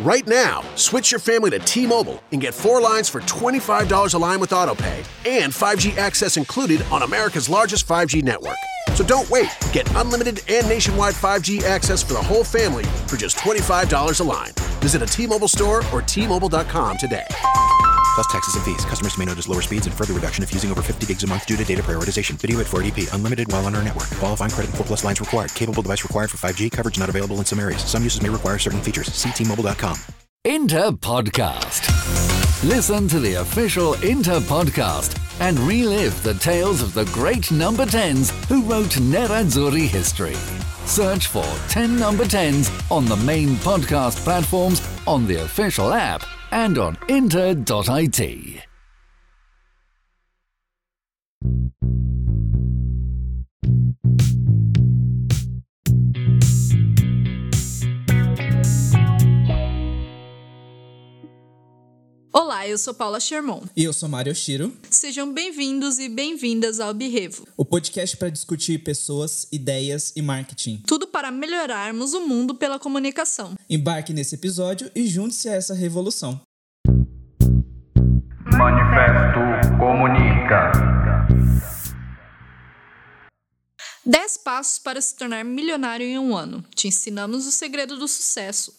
Right now, switch your family to T Mobile and get four lines for $25 a line with AutoPay and 5G access included on America's largest 5G network. So don't wait. Get unlimited and nationwide 5G access for the whole family for just $25 a line. Visit a T Mobile store or T-Mobile.com today. Plus taxes and fees. Customers may notice lower speeds and further reduction if using over 50 gigs a month due to data prioritization. Video at 480p. Unlimited while on our network. Qualifying credit 4 plus lines required. Capable device required for 5G. Coverage not available in some areas. Some uses may require certain features. See T-Mobile.com. Inter Podcast. Listen to the official Inter Podcast and relive the tales of the great number 10s who wrote Nerazzurri history. Search for 10 number 10s on the main podcast platforms, on the official app, and on inter.it. Olá, eu sou Paula Sherman. E eu sou Mário Shiro. Sejam bem-vindos e bem-vindas ao Birrevo. O podcast para discutir pessoas, ideias e marketing. Tudo para melhorarmos o mundo pela comunicação. Embarque nesse episódio e junte-se a essa revolução. Manifesto Comunica. 10 passos para se tornar milionário em um ano. Te ensinamos o segredo do sucesso.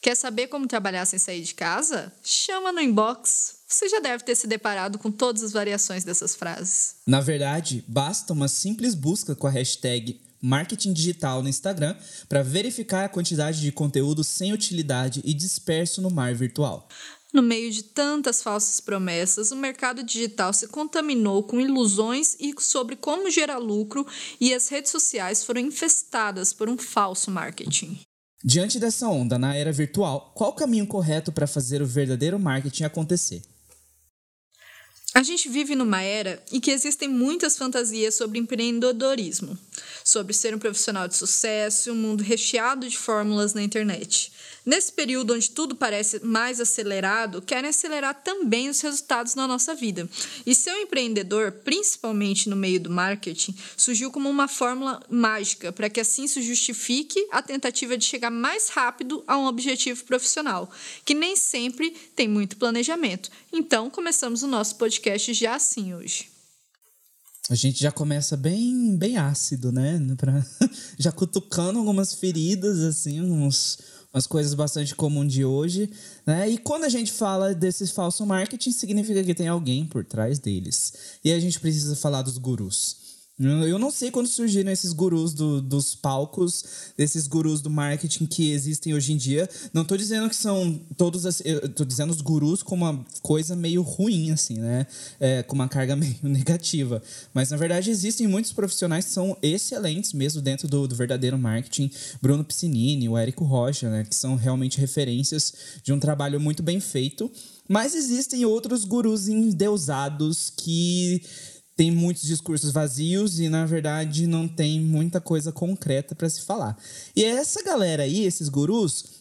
Quer saber como trabalhar sem sair de casa? Chama no inbox. Você já deve ter se deparado com todas as variações dessas frases. Na verdade, basta uma simples busca com a hashtag marketing digital no Instagram para verificar a quantidade de conteúdo sem utilidade e disperso no mar virtual. No meio de tantas falsas promessas, o mercado digital se contaminou com ilusões e sobre como gerar lucro, e as redes sociais foram infestadas por um falso marketing. Diante dessa onda na era virtual, qual o caminho correto para fazer o verdadeiro marketing acontecer? A gente vive numa era em que existem muitas fantasias sobre empreendedorismo, sobre ser um profissional de sucesso um mundo recheado de fórmulas na internet. Nesse período onde tudo parece mais acelerado, querem acelerar também os resultados na nossa vida. E ser um empreendedor, principalmente no meio do marketing, surgiu como uma fórmula mágica para que assim se justifique a tentativa de chegar mais rápido a um objetivo profissional, que nem sempre tem muito planejamento. Então, começamos o nosso podcast já assim hoje. A gente já começa bem, bem ácido, né? Pra, já cutucando algumas feridas, assim, uns, umas coisas bastante comuns de hoje, né? E quando a gente fala desse falso marketing, significa que tem alguém por trás deles. E a gente precisa falar dos gurus. Eu não sei quando surgiram esses gurus do, dos palcos, esses gurus do marketing que existem hoje em dia. Não tô dizendo que são todos. Eu tô dizendo os gurus como uma coisa meio ruim, assim, né? É, com uma carga meio negativa. Mas na verdade existem muitos profissionais que são excelentes mesmo dentro do, do verdadeiro marketing. Bruno Piscinini, o Érico Rocha, né? Que são realmente referências de um trabalho muito bem feito. Mas existem outros gurus endeusados que tem muitos discursos vazios e, na verdade, não tem muita coisa concreta para se falar. E é essa galera aí, esses gurus,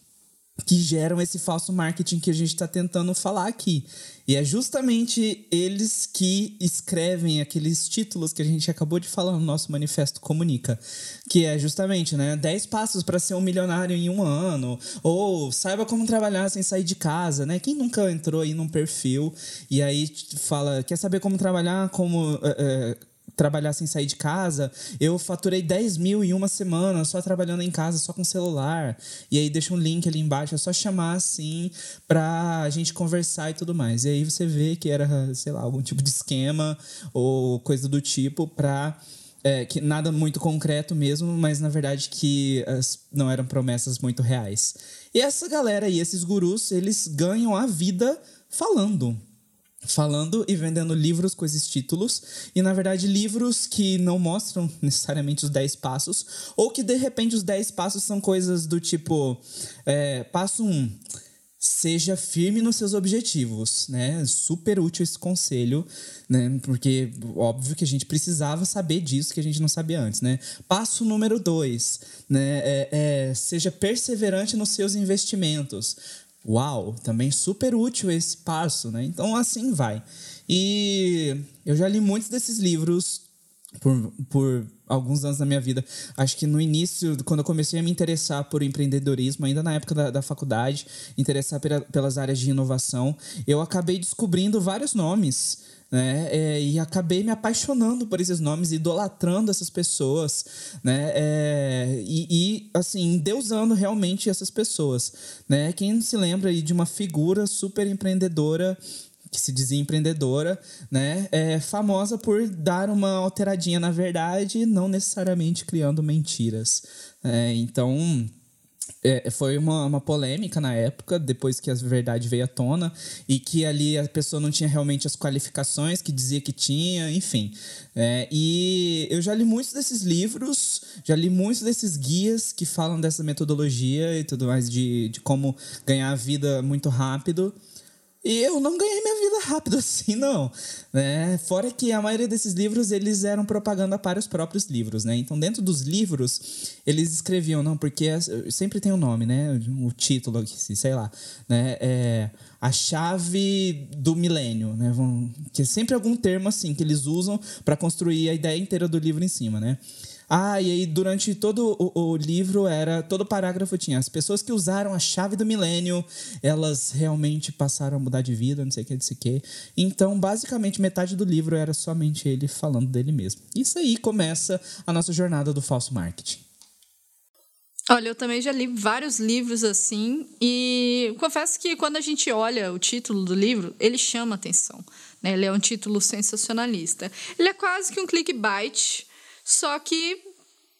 que geram esse falso marketing que a gente está tentando falar aqui. E é justamente eles que escrevem aqueles títulos que a gente acabou de falar no nosso manifesto Comunica, que é justamente, né, 10 passos para ser um milionário em um ano, ou saiba como trabalhar sem sair de casa, né? Quem nunca entrou aí num perfil e aí fala, quer saber como trabalhar como é, trabalhar sem sair de casa, eu faturei 10 mil em uma semana, só trabalhando em casa, só com celular. E aí deixa um link ali embaixo, é só chamar assim pra gente conversar e tudo mais. E aí você vê que era, sei lá, algum tipo de esquema ou coisa do tipo pra. É, que nada muito concreto mesmo, mas na verdade que as, não eram promessas muito reais. E essa galera e esses gurus, eles ganham a vida falando falando e vendendo livros com esses títulos, e na verdade livros que não mostram necessariamente os 10 passos, ou que de repente os 10 passos são coisas do tipo: é, passo 1. Um, seja firme nos seus objetivos, né? Super útil esse conselho, né? Porque óbvio que a gente precisava saber disso que a gente não sabia antes, né? Passo número dois, né? É, é, seja perseverante nos seus investimentos. Uau, também super útil esse passo, né? Então assim vai. E eu já li muitos desses livros por, por alguns anos da minha vida. Acho que no início, quando eu comecei a me interessar por empreendedorismo, ainda na época da, da faculdade, interessar pela, pelas áreas de inovação, eu acabei descobrindo vários nomes. Né? É, e acabei me apaixonando por esses nomes, idolatrando essas pessoas, né? É, e, e, assim, deusando realmente essas pessoas, né? Quem se lembra aí de uma figura super empreendedora que se dizia empreendedora, né? É famosa por dar uma alteradinha na verdade, não necessariamente criando mentiras. É, então, é, foi uma, uma polêmica na época, depois que a verdade veio à tona, e que ali a pessoa não tinha realmente as qualificações que dizia que tinha, enfim. É, e eu já li muitos desses livros, já li muitos desses guias que falam dessa metodologia e tudo mais, de, de como ganhar a vida muito rápido. E eu não ganhei minha vida rápido assim, não. Né? Fora que a maioria desses livros, eles eram propaganda para os próprios livros, né? Então, dentro dos livros, eles escreviam, não, porque sempre tem o um nome, né? O título aqui, sei lá, né? É a chave do milênio, né? Que é sempre algum termo assim que eles usam para construir a ideia inteira do livro em cima, né? Ah, e aí durante todo o, o, livro era. Todo parágrafo tinha. As pessoas que usaram a chave do milênio, elas realmente passaram a mudar de vida, não sei o que, não sei o que. Então, basicamente, metade do livro era somente ele falando dele mesmo. Isso aí começa a nossa jornada do falso marketing. Olha, eu também já li vários livros assim, e confesso que quando a gente olha o título do livro, ele chama atenção. Né? Ele é um título sensacionalista. Ele é quase que um clickbait só que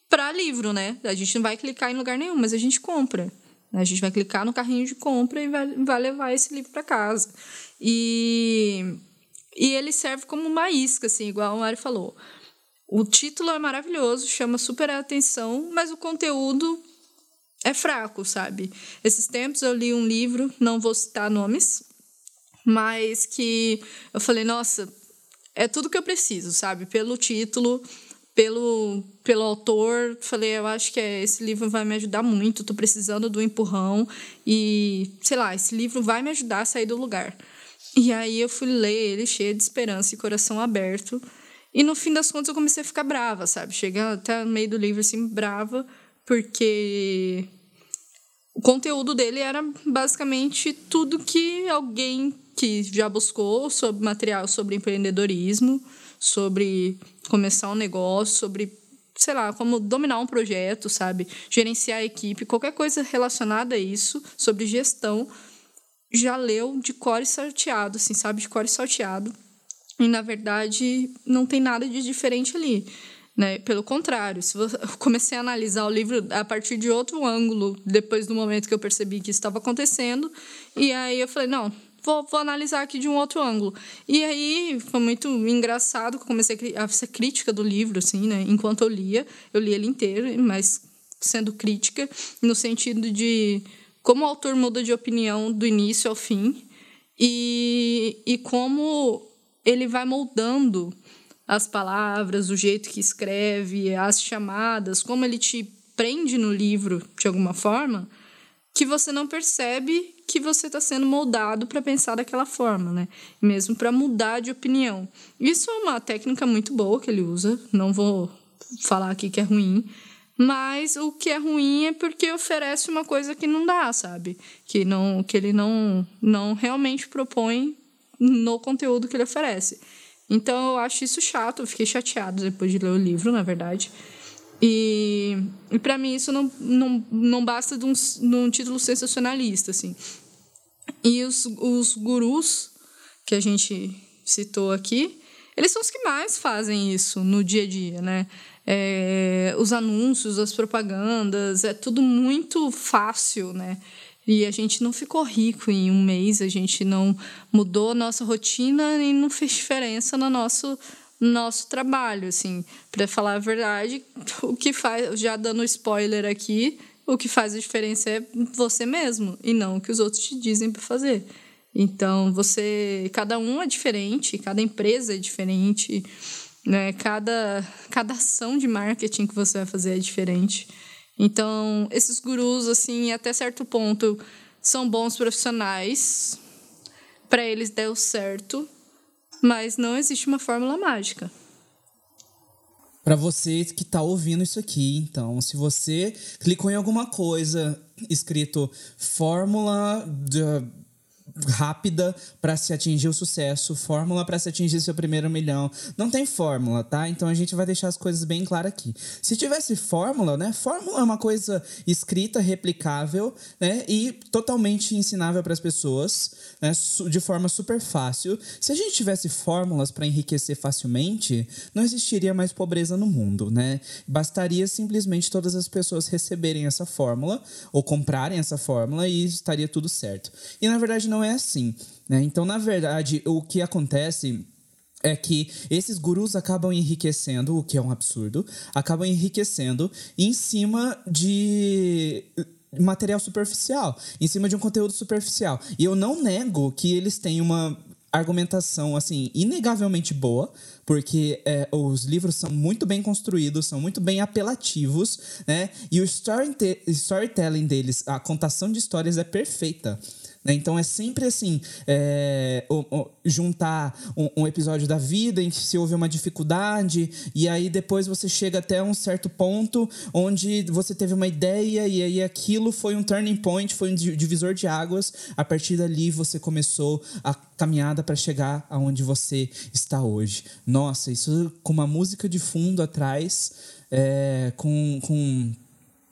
para livro, né? A gente não vai clicar em lugar nenhum, mas a gente compra. A gente vai clicar no carrinho de compra e vai, vai levar esse livro para casa. E, e ele serve como uma isca, assim, igual o Mari falou. O título é maravilhoso, chama super a atenção, mas o conteúdo é fraco, sabe? Esses tempos eu li um livro, não vou citar nomes, mas que eu falei, nossa, é tudo que eu preciso, sabe? Pelo título, pelo, pelo autor, falei, eu acho que é, esse livro vai me ajudar muito, estou precisando do empurrão e, sei lá, esse livro vai me ajudar a sair do lugar. E aí eu fui ler ele cheio de esperança e coração aberto. E no fim das contas eu comecei a ficar brava, sabe? Cheguei até no meio do livro assim, brava, porque o conteúdo dele era basicamente tudo que alguém que já buscou sobre material sobre empreendedorismo, sobre começar um negócio, sobre, sei lá, como dominar um projeto, sabe? Gerenciar a equipe, qualquer coisa relacionada a isso, sobre gestão, já leu de cor e salteado, assim, sabe? De cor e salteado. E, na verdade, não tem nada de diferente ali. Né? Pelo contrário, se você, eu comecei a analisar o livro a partir de outro ângulo, depois do momento que eu percebi que isso estava acontecendo, e aí eu falei, não, vou, vou analisar aqui de um outro ângulo. E aí foi muito engraçado que eu comecei a ser crítica do livro, assim, né? Enquanto eu lia, eu li ele inteiro, mas sendo crítica, no sentido de como o autor muda de opinião do início ao fim e, e como ele vai moldando as palavras, o jeito que escreve, as chamadas, como ele te prende no livro de alguma forma, que você não percebe que você está sendo moldado para pensar daquela forma, né? Mesmo para mudar de opinião. Isso é uma técnica muito boa que ele usa, não vou falar aqui que é ruim, mas o que é ruim é porque oferece uma coisa que não dá, sabe? Que não que ele não não realmente propõe no conteúdo que ele oferece. Então eu acho isso chato, eu fiquei chateado depois de ler o livro, na verdade. E, e para mim isso não, não, não basta de um, de um título sensacionalista, assim. E os, os gurus que a gente citou aqui, eles são os que mais fazem isso no dia a dia, né? É, os anúncios, as propagandas, é tudo muito fácil, né? E a gente não ficou rico em um mês, a gente não mudou a nossa rotina e não fez diferença no nosso nosso trabalho, assim, para falar a verdade, o que faz, já dando spoiler aqui, o que faz a diferença é você mesmo e não o que os outros te dizem para fazer. Então, você, cada um é diferente, cada empresa é diferente, né? Cada cada ação de marketing que você vai fazer é diferente. Então, esses gurus assim, até certo ponto, são bons profissionais. Para eles deu certo, mas não existe uma fórmula mágica. Para você que está ouvindo isso aqui, então, se você clicou em alguma coisa escrito fórmula de rápida para se atingir o sucesso, fórmula para se atingir seu primeiro milhão. Não tem fórmula, tá? Então a gente vai deixar as coisas bem claras aqui. Se tivesse fórmula, né? Fórmula é uma coisa escrita, replicável, né? E totalmente ensinável para as pessoas, né? De forma super fácil. Se a gente tivesse fórmulas para enriquecer facilmente, não existiria mais pobreza no mundo, né? Bastaria simplesmente todas as pessoas receberem essa fórmula ou comprarem essa fórmula e estaria tudo certo. E na verdade não é assim, né? Então, na verdade, o que acontece é que esses gurus acabam enriquecendo, o que é um absurdo, acabam enriquecendo em cima de material superficial, em cima de um conteúdo superficial. E eu não nego que eles têm uma argumentação assim inegavelmente boa porque é, os livros são muito bem construídos são muito bem apelativos né e o storytelling deles a contação de histórias é perfeita né? Então é sempre assim: é, juntar um, um, episódio da vida em que se houve uma dificuldade, e aí depois você chega até um certo ponto onde você teve uma ideia, e aí aquilo foi um turning point, foi um divisor de águas. A partir dali você começou a caminhada para chegar aonde você está hoje. Nossa, isso com uma música de fundo atrás, é, com. com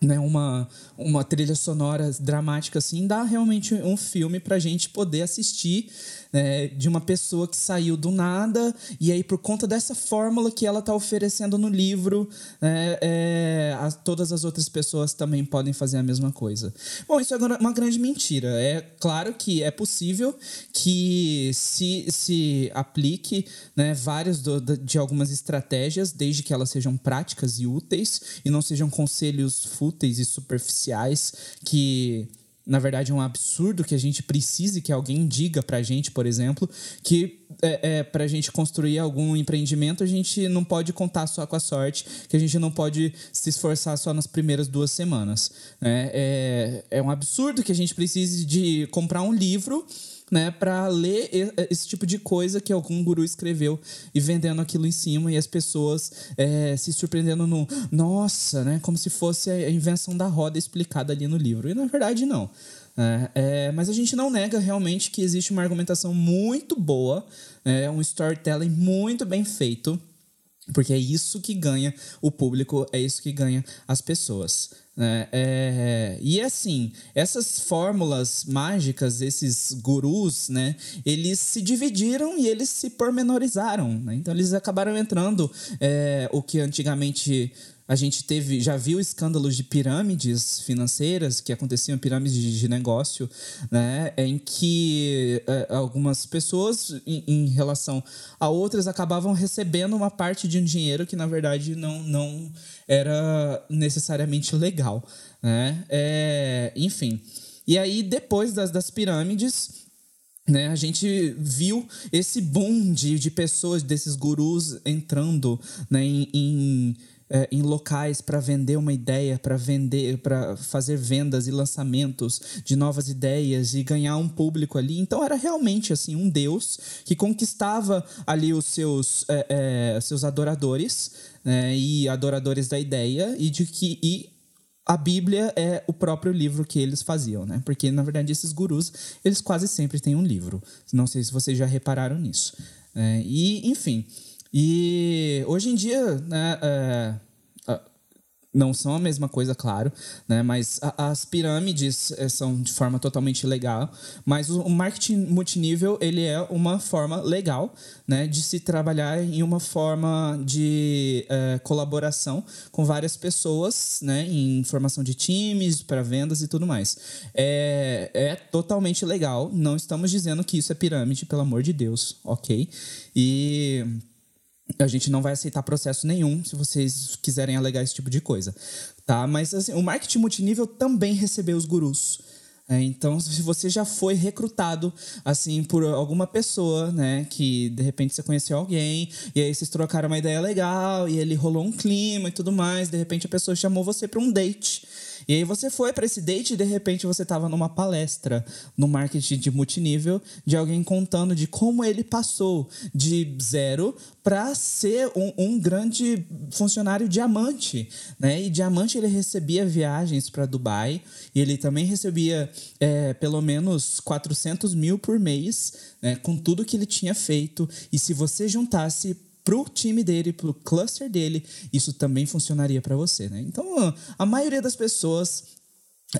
né, uma, uma trilha sonora dramática assim, dá realmente um filme pra gente poder assistir né, de uma pessoa que saiu do nada e aí por conta dessa fórmula que ela está oferecendo no livro, é, é, a, todas as outras pessoas também podem fazer a mesma coisa. Bom, isso é uma grande mentira. É claro que é possível que se, se aplique né, várias do, de algumas estratégias, desde que elas sejam práticas e úteis e não sejam conselhos fúteis e superficiais que na verdade, é um absurdo que a gente precise que alguém diga pra gente, por exemplo, que é, é, pra gente construir algum empreendimento, a gente não pode contar só com a sorte, que a gente não pode se esforçar só nas primeiras duas semanas. Né? É, é um absurdo que a gente precise de comprar um livro né, para ler esse tipo de coisa que algum guru escreveu e vendendo aquilo em cima e as pessoas é, se surpreendendo no nossa, né, como se fosse a invenção da roda explicada ali no livro. E na verdade não. É, é, mas a gente não nega realmente que existe uma argumentação muito boa, é um storytelling muito bem feito, porque é isso que ganha o público, é isso que ganha as pessoas. É, é, e assim, essas fórmulas mágicas, esses gurus, né, eles se dividiram e eles se pormenorizaram. Né? Então, eles acabaram entrando é, o que antigamente a gente teve, já viu escândalos de pirâmides financeiras que aconteciam, pirâmides de, negócio, né, em que é, algumas pessoas, em, relação a outras, acabavam recebendo uma parte de um dinheiro que, na verdade, não, não era necessariamente legal. Né? É, enfim. E aí, depois das, das pirâmides, né, a gente viu esse boom de, de pessoas, desses gurus entrando né, em é, em locais para vender uma ideia, para vender, para fazer vendas e lançamentos de novas ideias e ganhar um público ali. Então era realmente assim um Deus que conquistava ali os seus, é, é, seus adoradores né, e adoradores da ideia e de que e a Bíblia é o próprio livro que eles faziam, né? Porque na verdade esses gurus eles quase sempre têm um livro. Não sei se vocês já repararam nisso. É, e enfim. E hoje em dia, né, é, não são a mesma coisa, claro, né? Mas as pirâmides é, são de forma totalmente legal, mas o, o, marketing multinível ele é uma forma legal, né? De se trabalhar em uma forma de é, colaboração com várias pessoas, né? Em formação de times para vendas e tudo mais. É, é totalmente legal. Não estamos dizendo que isso é pirâmide, pelo amor de Deus, ok? E a gente não vai aceitar processo nenhum se vocês quiserem alegar esse tipo de coisa, tá? Mas assim, o marketing multinível também recebeu os gurus. É, então, se você já foi recrutado assim por alguma pessoa, né, que de repente você conheceu alguém e aí vocês trocaram uma ideia legal e ele rolou um clima e tudo mais, de repente a pessoa chamou você para um date E aí você foi para esse date e de repente você estava numa palestra no marketing de multinível de alguém contando de como ele passou de zero para ser um, um, grande funcionário diamante, né? E diamante ele recebia viagens para Dubai e ele também recebia é, pelo menos 400 mil por mês, né? Com tudo que ele tinha feito. E se você juntasse pro time dele, pro cluster dele, isso também funcionaria para você, né? Então, a maioria das pessoas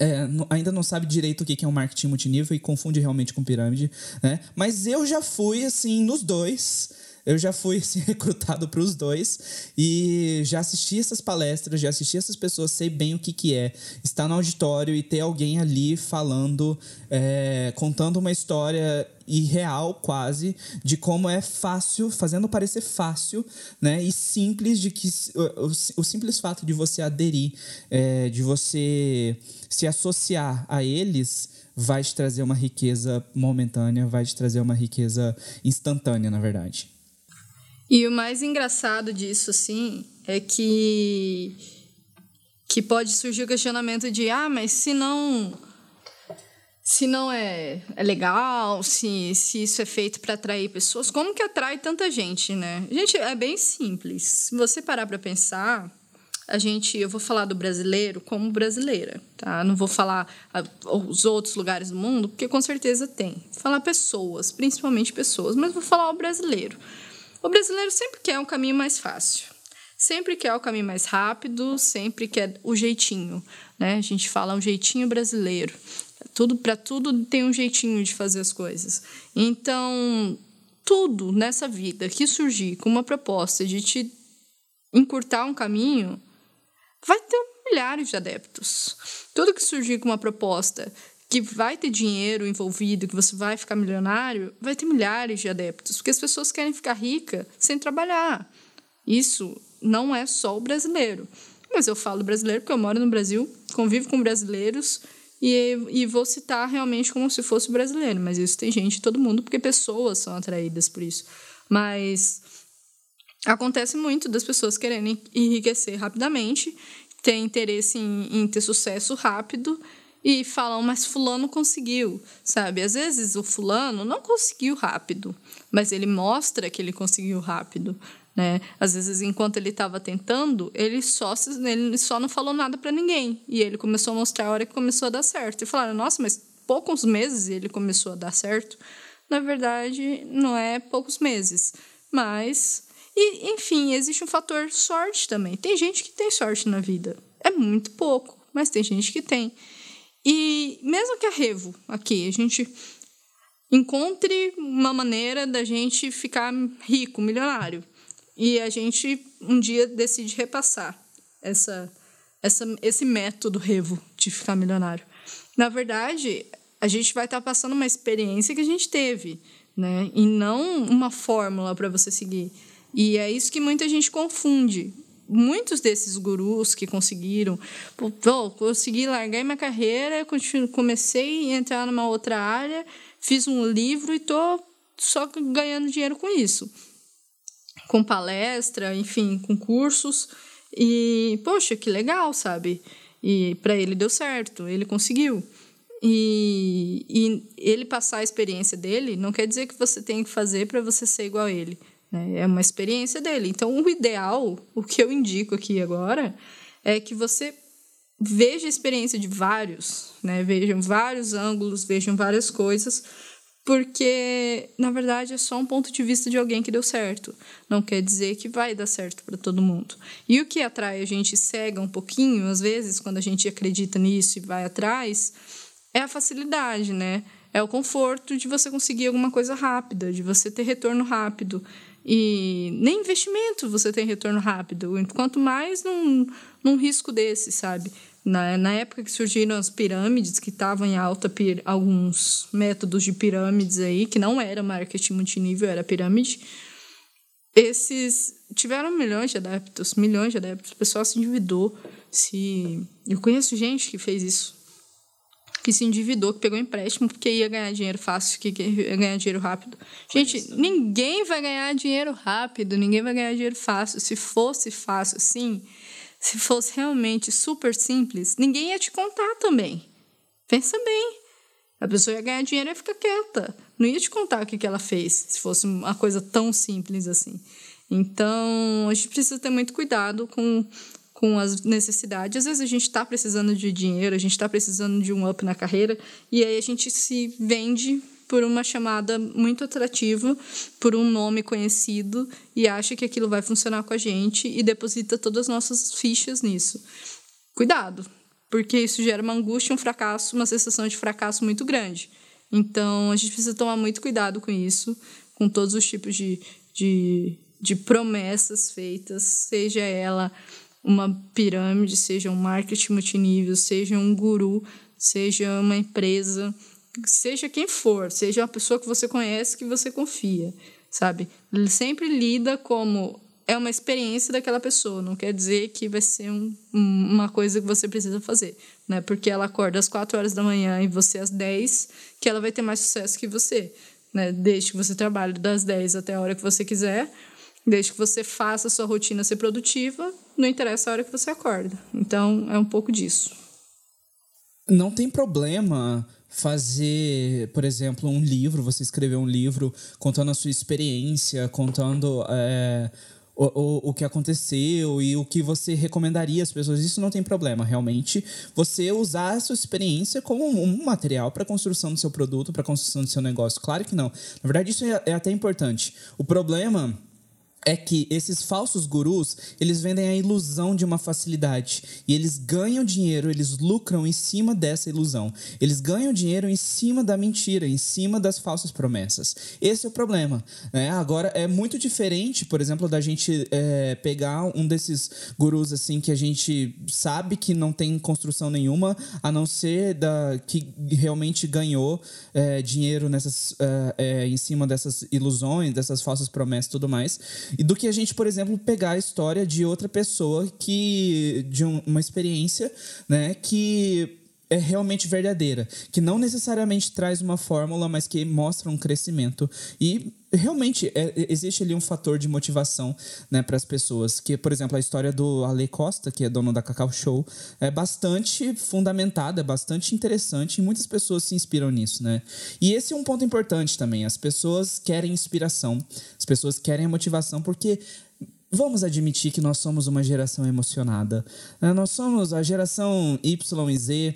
é, ainda não sabe direito o que é um marketing multinível e confunde realmente com pirâmide, né? Mas eu já fui, assim, nos dois eu já fui assim, recrutado para os dois e já assisti essas palestras, já assisti essas pessoas, sei bem o que, que é estar no auditório e ter alguém ali falando, é, contando uma história irreal quase de como é fácil, fazendo parecer fácil, né, e simples de que o, o simples fato de você aderir, é, de você se associar a eles vai te trazer uma riqueza momentânea, vai te trazer uma riqueza instantânea, na verdade. E o mais engraçado disso, assim, é que que pode surgir o questionamento de ah, mas se não se não é, é legal, se, se isso é feito para atrair pessoas, como que atrai tanta gente, né? Gente, é bem simples. Se você parar para pensar, a gente, eu vou falar do brasileiro como brasileira, tá? Não vou falar os outros lugares do mundo, porque com certeza tem. Vou falar pessoas, principalmente pessoas, mas vou falar o brasileiro. O brasileiro sempre quer um caminho mais fácil. Sempre quer o caminho mais rápido, sempre quer o jeitinho, né? A gente fala um jeitinho brasileiro. Tudo para tudo tem um jeitinho de fazer as coisas. Então, tudo nessa vida que surgir com uma proposta de te encurtar um caminho, vai ter milhares de adeptos. Tudo que surgir com uma proposta que vai ter dinheiro envolvido, que você vai ficar milionário, vai ter milhares de adeptos, porque as pessoas querem ficar ricas sem trabalhar. Isso não é só o brasileiro. Mas eu falo brasileiro porque eu moro no Brasil, convivo com brasileiros e, e vou citar realmente como se fosse brasileiro. Mas isso tem gente, todo mundo, porque pessoas são atraídas por isso. Mas acontece muito das pessoas quererem enriquecer rapidamente, ter interesse em, em ter sucesso rápido e falam, mas fulano conseguiu, sabe? Às vezes o fulano não conseguiu rápido, mas ele mostra que ele conseguiu rápido, né? Às vezes enquanto ele estava tentando, ele só ele só não falou nada para ninguém e ele começou a mostrar a hora que começou a dar certo. E falaram, nossa, mas poucos meses ele começou a dar certo. Na verdade, não é poucos meses, mas e enfim, existe um fator sorte também. Tem gente que tem sorte na vida. É muito pouco, mas tem gente que tem. E mesmo que a Revo, aqui, a gente encontre uma maneira da gente ficar rico, milionário, e a gente um dia decide repassar essa, essa, esse método Revo de ficar milionário. Na verdade, a gente vai estar passando uma experiência que a gente teve, né? E não uma fórmula para você seguir. E é isso que muita gente confunde muitos desses gurus que conseguiram, pô, consegui largar minha carreira, comecei a entrar numa outra área, fiz um livro e tô só ganhando dinheiro com isso. Com palestra, enfim, com cursos. E, poxa, que legal, sabe? E para ele deu certo, ele conseguiu. E, e ele passar a experiência dele não quer dizer que você tem que fazer para você ser igual a ele. Né? É uma experiência dele. Então, o ideal, o que eu indico aqui agora, é que você veja a experiência de vários, né? Vejam vários ângulos, vejam várias coisas, porque na verdade é só um ponto de vista de alguém que deu certo. Não quer dizer que vai dar certo para todo mundo. E o que atrai a gente cega um pouquinho, às vezes, quando a gente acredita nisso e vai atrás, é a facilidade, né? É o conforto de você conseguir alguma coisa rápida, de você ter retorno rápido. E nem investimento você tem retorno rápido. Quanto mais num, num risco desse, sabe? Na, na época que surgiram as pirâmides, que estavam em alta, pir, alguns métodos de pirâmides aí, que não era marketing multinível, era pirâmide, esses tiveram milhões de adeptos, milhões de adeptos. O pessoal se endividou. Se... Eu conheço gente que fez isso que se endividou, que pegou empréstimo porque ia ganhar dinheiro fácil, que ia ganhar dinheiro rápido. Gente, ninguém vai ganhar dinheiro rápido, ninguém vai ganhar dinheiro fácil. Se fosse fácil assim, se fosse realmente super simples, ninguém ia te contar também. Pensa bem. A pessoa ia ganhar dinheiro e ia ficar quieta. Não ia te contar o que, que ela fez, se fosse uma coisa tão simples assim. Então, a gente precisa ter muito cuidado com, com as necessidades. Às vezes a gente está precisando de dinheiro, a gente está precisando de um up na carreira, e aí a gente se vende por uma chamada muito atrativa, por um nome conhecido, e acha que aquilo vai funcionar com a gente e deposita todas as nossas fichas nisso. Cuidado, porque isso gera uma angústia, um fracasso, uma sensação de fracasso muito grande. Então, a gente precisa tomar muito cuidado com isso, com todos os tipos de, de, de promessas feitas, seja ela uma pirâmide, seja um marketing multinível, seja um guru, seja uma empresa, seja quem for, seja uma pessoa que você conhece, que você confia, sabe? Sempre lida como é uma experiência daquela pessoa, não quer dizer que vai ser um, uma coisa que você precisa fazer, né? Porque ela acorda às 4 horas da manhã e você às 10, que ela vai ter mais sucesso que você, né? Desde que você trabalhe das 10 até a hora que você quiser, Desde que você faça a sua rotina ser produtiva, não interessa a hora que você acorda. Então, é um pouco disso. Não tem problema fazer, por exemplo, um livro, você escrever um livro contando a sua experiência, contando é, o, o, o que aconteceu e o que você recomendaria às pessoas. Isso não tem problema, realmente. Você usar a sua experiência como um material para a construção do seu produto, para a construção do seu negócio. Claro que não. Na verdade, isso é, é até importante. O problema é que esses falsos gurus, eles vendem a ilusão de uma facilidade e eles ganham dinheiro, eles lucram em cima dessa ilusão. Eles ganham dinheiro em cima da mentira, em cima das falsas promessas. Esse é o problema. Né? Agora, é muito diferente, por exemplo, da gente é, pegar um desses gurus assim que a gente sabe que não tem construção nenhuma, a não ser da que realmente ganhou é, dinheiro nessas, é, é em cima dessas ilusões, dessas falsas promessas tudo mais do que a gente, por exemplo, pegar a história de outra pessoa que de um, uma experiência, né, que é realmente verdadeira, que não necessariamente traz uma fórmula, mas que mostra um crescimento. E realmente é, existe ali um fator de motivação né, para as pessoas. Que, por exemplo, a história do Ale Costa, que é dono da Cacau Show, é bastante fundamentada, é bastante interessante e muitas pessoas se inspiram nisso, né? E esse é um ponto importante também. As pessoas querem inspiração, as pessoas querem a motivação porque vamos admitir que nós somos uma geração emocionada. Né? Nós somos a geração Y e Z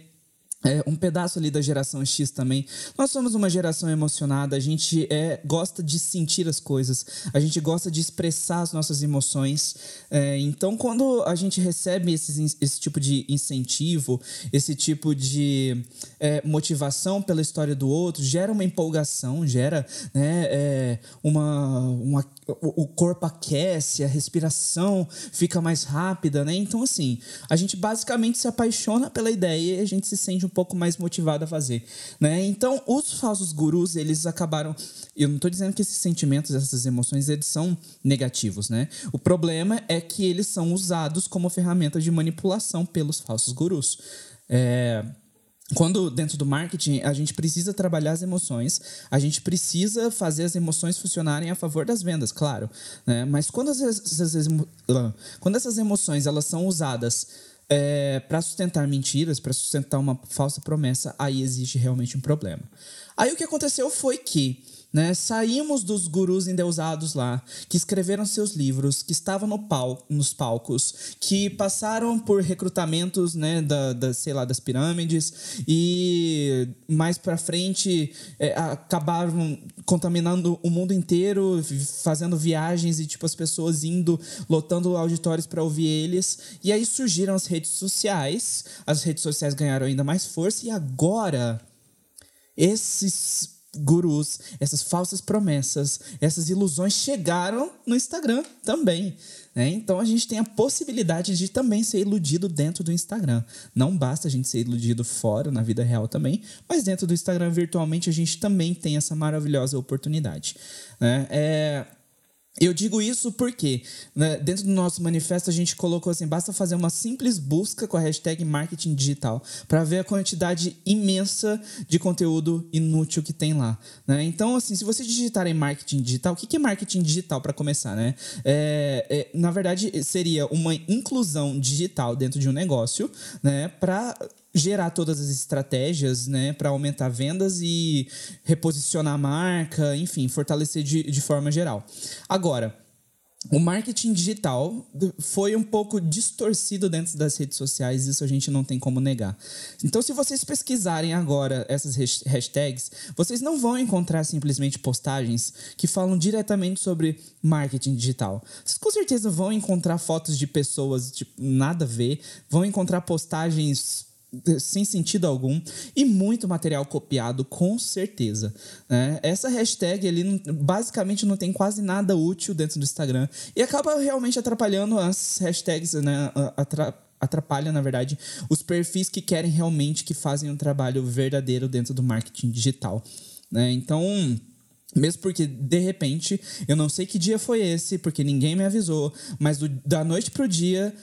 é, um pedaço ali da geração X também. Nós somos uma geração emocionada, a gente é, gosta de sentir as coisas, a gente gosta de expressar as nossas emoções. É, então, quando a gente recebe esse, esse tipo de incentivo, esse tipo de é, motivação pela história do outro, gera uma empolgação, gera né, é, uma, uma o, corpo aquece, a respiração fica mais rápida, né? Então, assim, a gente basicamente se apaixona pela ideia e a gente se sente um pouco mais motivado a fazer, né? Então, os falsos gurus, eles acabaram... Eu não estou dizendo que esses sentimentos, essas emoções, eles são negativos, né? O problema é que eles são usados como ferramenta de manipulação pelos falsos gurus. É quando dentro do marketing a gente precisa trabalhar as emoções, a gente precisa fazer as emoções funcionarem a favor das vendas, claro. Né? Mas quando, as, as, ah, quando essas emoções elas são usadas é, para sustentar mentiras, para sustentar uma falsa promessa, aí existe realmente um problema. Aí o que aconteceu foi que né? Saímos dos gurus endeusados lá, que escreveram seus livros, que estavam no pal nos palcos, que passaram por recrutamentos, né, da, da sei lá, das pirâmides e mais para frente é, acabaram contaminando o mundo inteiro, fazendo viagens e tipo as pessoas indo lotando auditórios para ouvir eles. E aí surgiram as redes sociais, as redes sociais ganharam ainda mais força e agora esses gurus, essas falsas promessas, essas ilusões chegaram no Instagram também. Né? Então a gente tem a possibilidade de também ser iludido dentro do Instagram. Não basta a gente ser iludido fora, na vida real também, mas dentro do Instagram virtualmente a gente também tem essa maravilhosa oportunidade. Né? É, Eu digo isso porque né, dentro do nosso manifesto a gente colocou assim: basta fazer uma simples busca com a hashtag marketing digital para ver a quantidade imensa de conteúdo inútil que tem lá. Né? Então, assim, se você digitar em marketing digital, o que é marketing digital para começar? Né? É, é, na verdade, seria uma inclusão digital dentro de um negócio né, para gerar todas as estratégias, né, para aumentar vendas e reposicionar a marca, enfim, fortalecer de, de forma geral. Agora, o marketing digital foi um pouco distorcido dentro das redes sociais, isso a gente não tem como negar. Então, se vocês pesquisarem agora essas hashtags, vocês não vão encontrar simplesmente postagens que falam diretamente sobre marketing digital. Vocês com certeza vão encontrar fotos de pessoas, tipo, nada a ver, vão encontrar postagens sem sentido algum e muito material copiado com certeza né? essa hashtag ele basicamente não tem quase nada útil dentro do Instagram e acaba realmente atrapalhando as hashtags né? atrapalha na verdade os perfis que querem realmente que fazem um trabalho verdadeiro dentro do marketing digital né? então mesmo porque, de repente, eu não sei que dia foi esse, porque ninguém me avisou, mas do, da noite pro dia,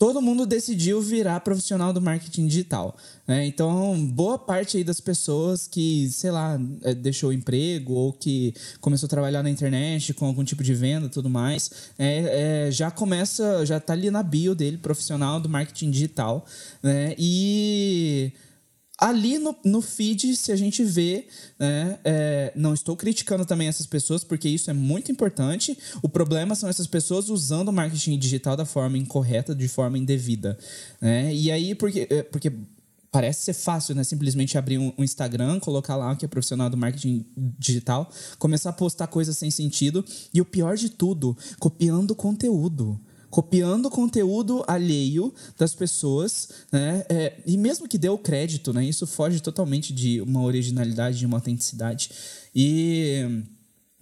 todo mundo decidiu virar profissional do marketing digital. Né? Então, boa parte aí das pessoas que, sei lá, é, deixou o emprego ou que começou a trabalhar na internet com algum tipo de venda e tudo mais, é, é, já começa, já está ali na bio dele, profissional do marketing digital. Né? E ali no, no feed, se a gente vê, né, é, não estou criticando também essas pessoas, porque isso é muito importante. O problema são essas pessoas usando o marketing digital da forma incorreta, de forma indevida. Né? E aí, porque, é, porque parece ser fácil, né? Simplesmente abrir um, Instagram, colocar lá que é profissional do marketing digital, começar a postar coisas sem sentido. E o pior de tudo, copiando conteúdo copiando conteúdo alheio das pessoas, né? É, e mesmo que dê o crédito, né? Isso foge totalmente de uma originalidade, de uma autenticidade. E.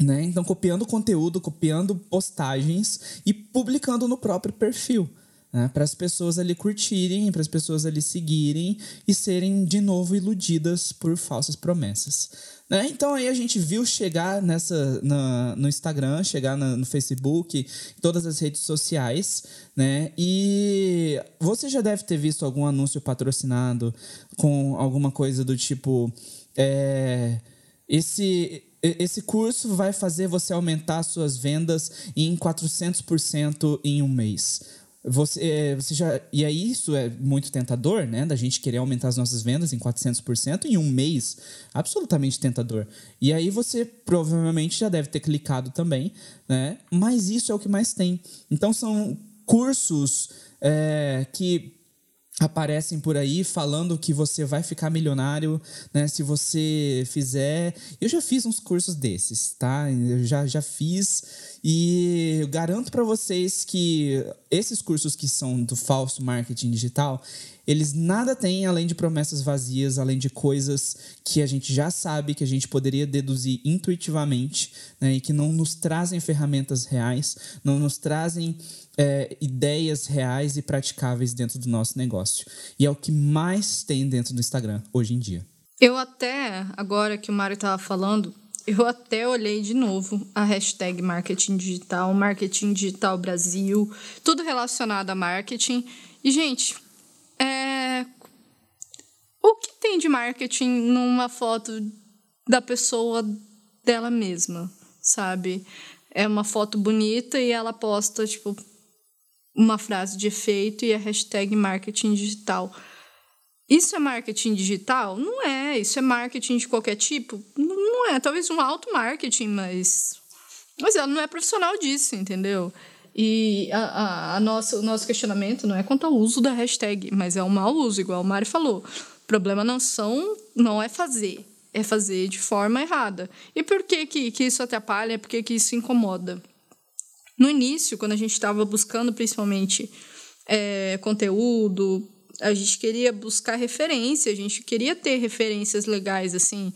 Né? Então, copiando conteúdo, copiando postagens e publicando no próprio perfil. Né? Para as pessoas ali curtirem, para as pessoas ali seguirem e serem de novo iludidas por falsas promessas. Né? Então aí a gente viu chegar nessa na, no Instagram, chegar na, no Facebook, todas as redes sociais, né? E você já deve ter visto algum anúncio patrocinado com alguma coisa do tipo é, esse esse curso vai fazer você aumentar suas vendas em 400% em um mês. Você, é, você já, e aí isso é muito tentador, né? Da gente querer aumentar as nossas vendas em 400% em um mês. Absolutamente tentador. E aí você provavelmente já deve ter clicado também, né? Mas isso é o que mais tem. Então são cursos é, que aparecem por aí falando que você vai ficar milionário, né? Se você fizer. Eu já fiz uns cursos desses, tá? Eu já, já fiz e garanto para vocês que esses cursos que são do falso marketing digital, eles nada têm além de promessas vazias, além de coisas que a gente já sabe, que a gente poderia deduzir intuitivamente, né? E que não nos trazem ferramentas reais, não nos trazem é, ideias reais e praticáveis dentro do nosso negócio. E é o que mais tem dentro do Instagram hoje em dia. Eu até, agora que o Mário estava falando, eu até olhei de novo a hashtag marketing digital, marketing digital Brasil, tudo relacionado a marketing. E, gente, é... o que tem de marketing numa foto da pessoa dela mesma, sabe? É uma foto bonita e ela posta, tipo, uma frase de efeito e a hashtag marketing digital. Isso é marketing digital? Não é. Isso é marketing de qualquer tipo? Não é. Talvez um alto marketing, mas. Mas ela não é profissional disso, entendeu? E a, a, a nossa, o nosso questionamento não é quanto ao uso da hashtag, mas é o mau uso, igual o Mário falou. O problema não são, não é fazer, é fazer de forma errada. E por que, que, que isso atrapalha? Por que, que isso incomoda? No início, quando a gente estava buscando principalmente é, conteúdo, a gente queria buscar referência, a gente queria ter referências legais assim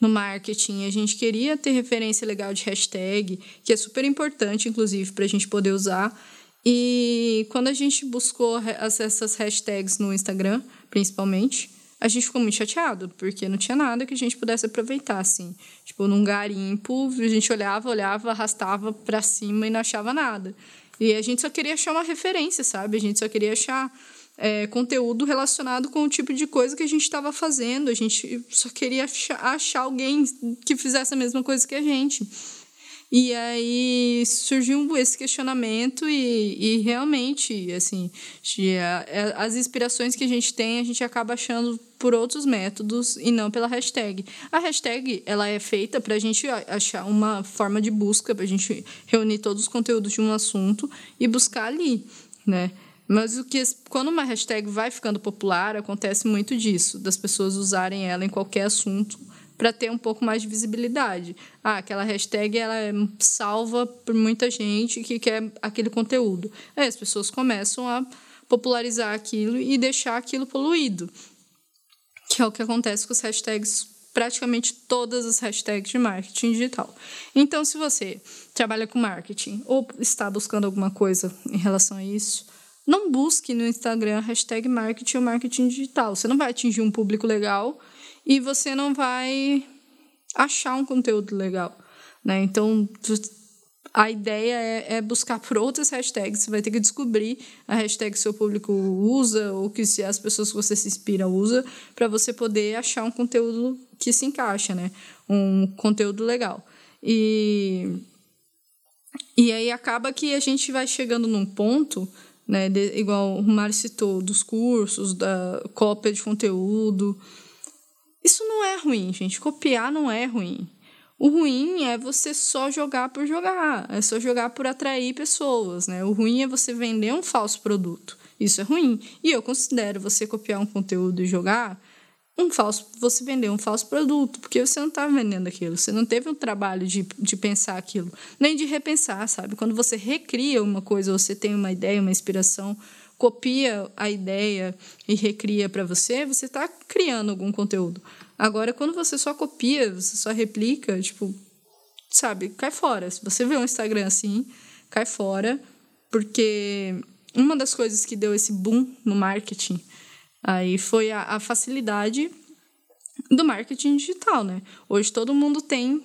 no marketing, a gente queria ter referência legal de hashtag, que é super importante, inclusive, para a gente poder usar. E quando a gente buscou essas hashtags no Instagram, principalmente, a gente ficou muito chateado, porque não tinha nada que a gente pudesse aproveitar, assim. Tipo, num garimpo, a gente olhava, olhava, arrastava para cima e não achava nada. E a gente só queria achar uma referência, sabe? A gente só queria achar é, conteúdo relacionado com o tipo de coisa que a gente estava fazendo. A gente só queria achar, alguém que fizesse a mesma coisa que a gente. E aí surgiu esse questionamento e, e realmente, assim, as inspirações que a gente tem, a gente acaba achando por outros métodos e não pela hashtag. A hashtag, ela é feita para a gente achar uma forma de busca, para a gente reunir todos os conteúdos de um assunto e buscar ali, né? Mas o que quando uma hashtag vai ficando popular, acontece muito disso, das pessoas usarem ela em qualquer assunto para ter um pouco mais de visibilidade. Ah, aquela hashtag ela é salva por muita gente que quer aquele conteúdo. Aí as pessoas começam a popularizar aquilo e deixar aquilo poluído. Que é o que acontece com as hashtags, praticamente todas as hashtags de marketing digital. Então, se você trabalha com marketing ou está buscando alguma coisa em relação a isso, não busque no Instagram hashtag marketing ou marketing digital. Você não vai atingir um público legal e você não vai achar um conteúdo legal. Né? Então, a ideia é, é, buscar por outras hashtags. Você vai ter que descobrir a hashtag que seu público usa ou que se as pessoas que você se inspira usa para você poder achar um conteúdo que se encaixa, né? Um conteúdo legal. E e aí acaba que a gente vai chegando num ponto, né, de, igual o Mário citou, dos cursos, da cópia de conteúdo, isso não é ruim, gente. Copiar não é ruim. O ruim é você só jogar por jogar, é só jogar por atrair pessoas, né? O ruim é você vender um falso produto. Isso é ruim. E eu considero você copiar um conteúdo e jogar um falso, você vender um falso produto, porque você não está vendendo aquilo, você não teve o um trabalho de, de pensar aquilo, nem de repensar, sabe? Quando você recria uma coisa, você tem uma ideia, uma inspiração, copia a ideia e recria para você, você está criando algum conteúdo. Agora, quando você só copia, você só replica, tipo, sabe, cai fora. Se você vê um Instagram assim, cai fora, porque uma das coisas que deu esse boom no marketing aí foi a, a facilidade do marketing digital, né? Hoje todo mundo tem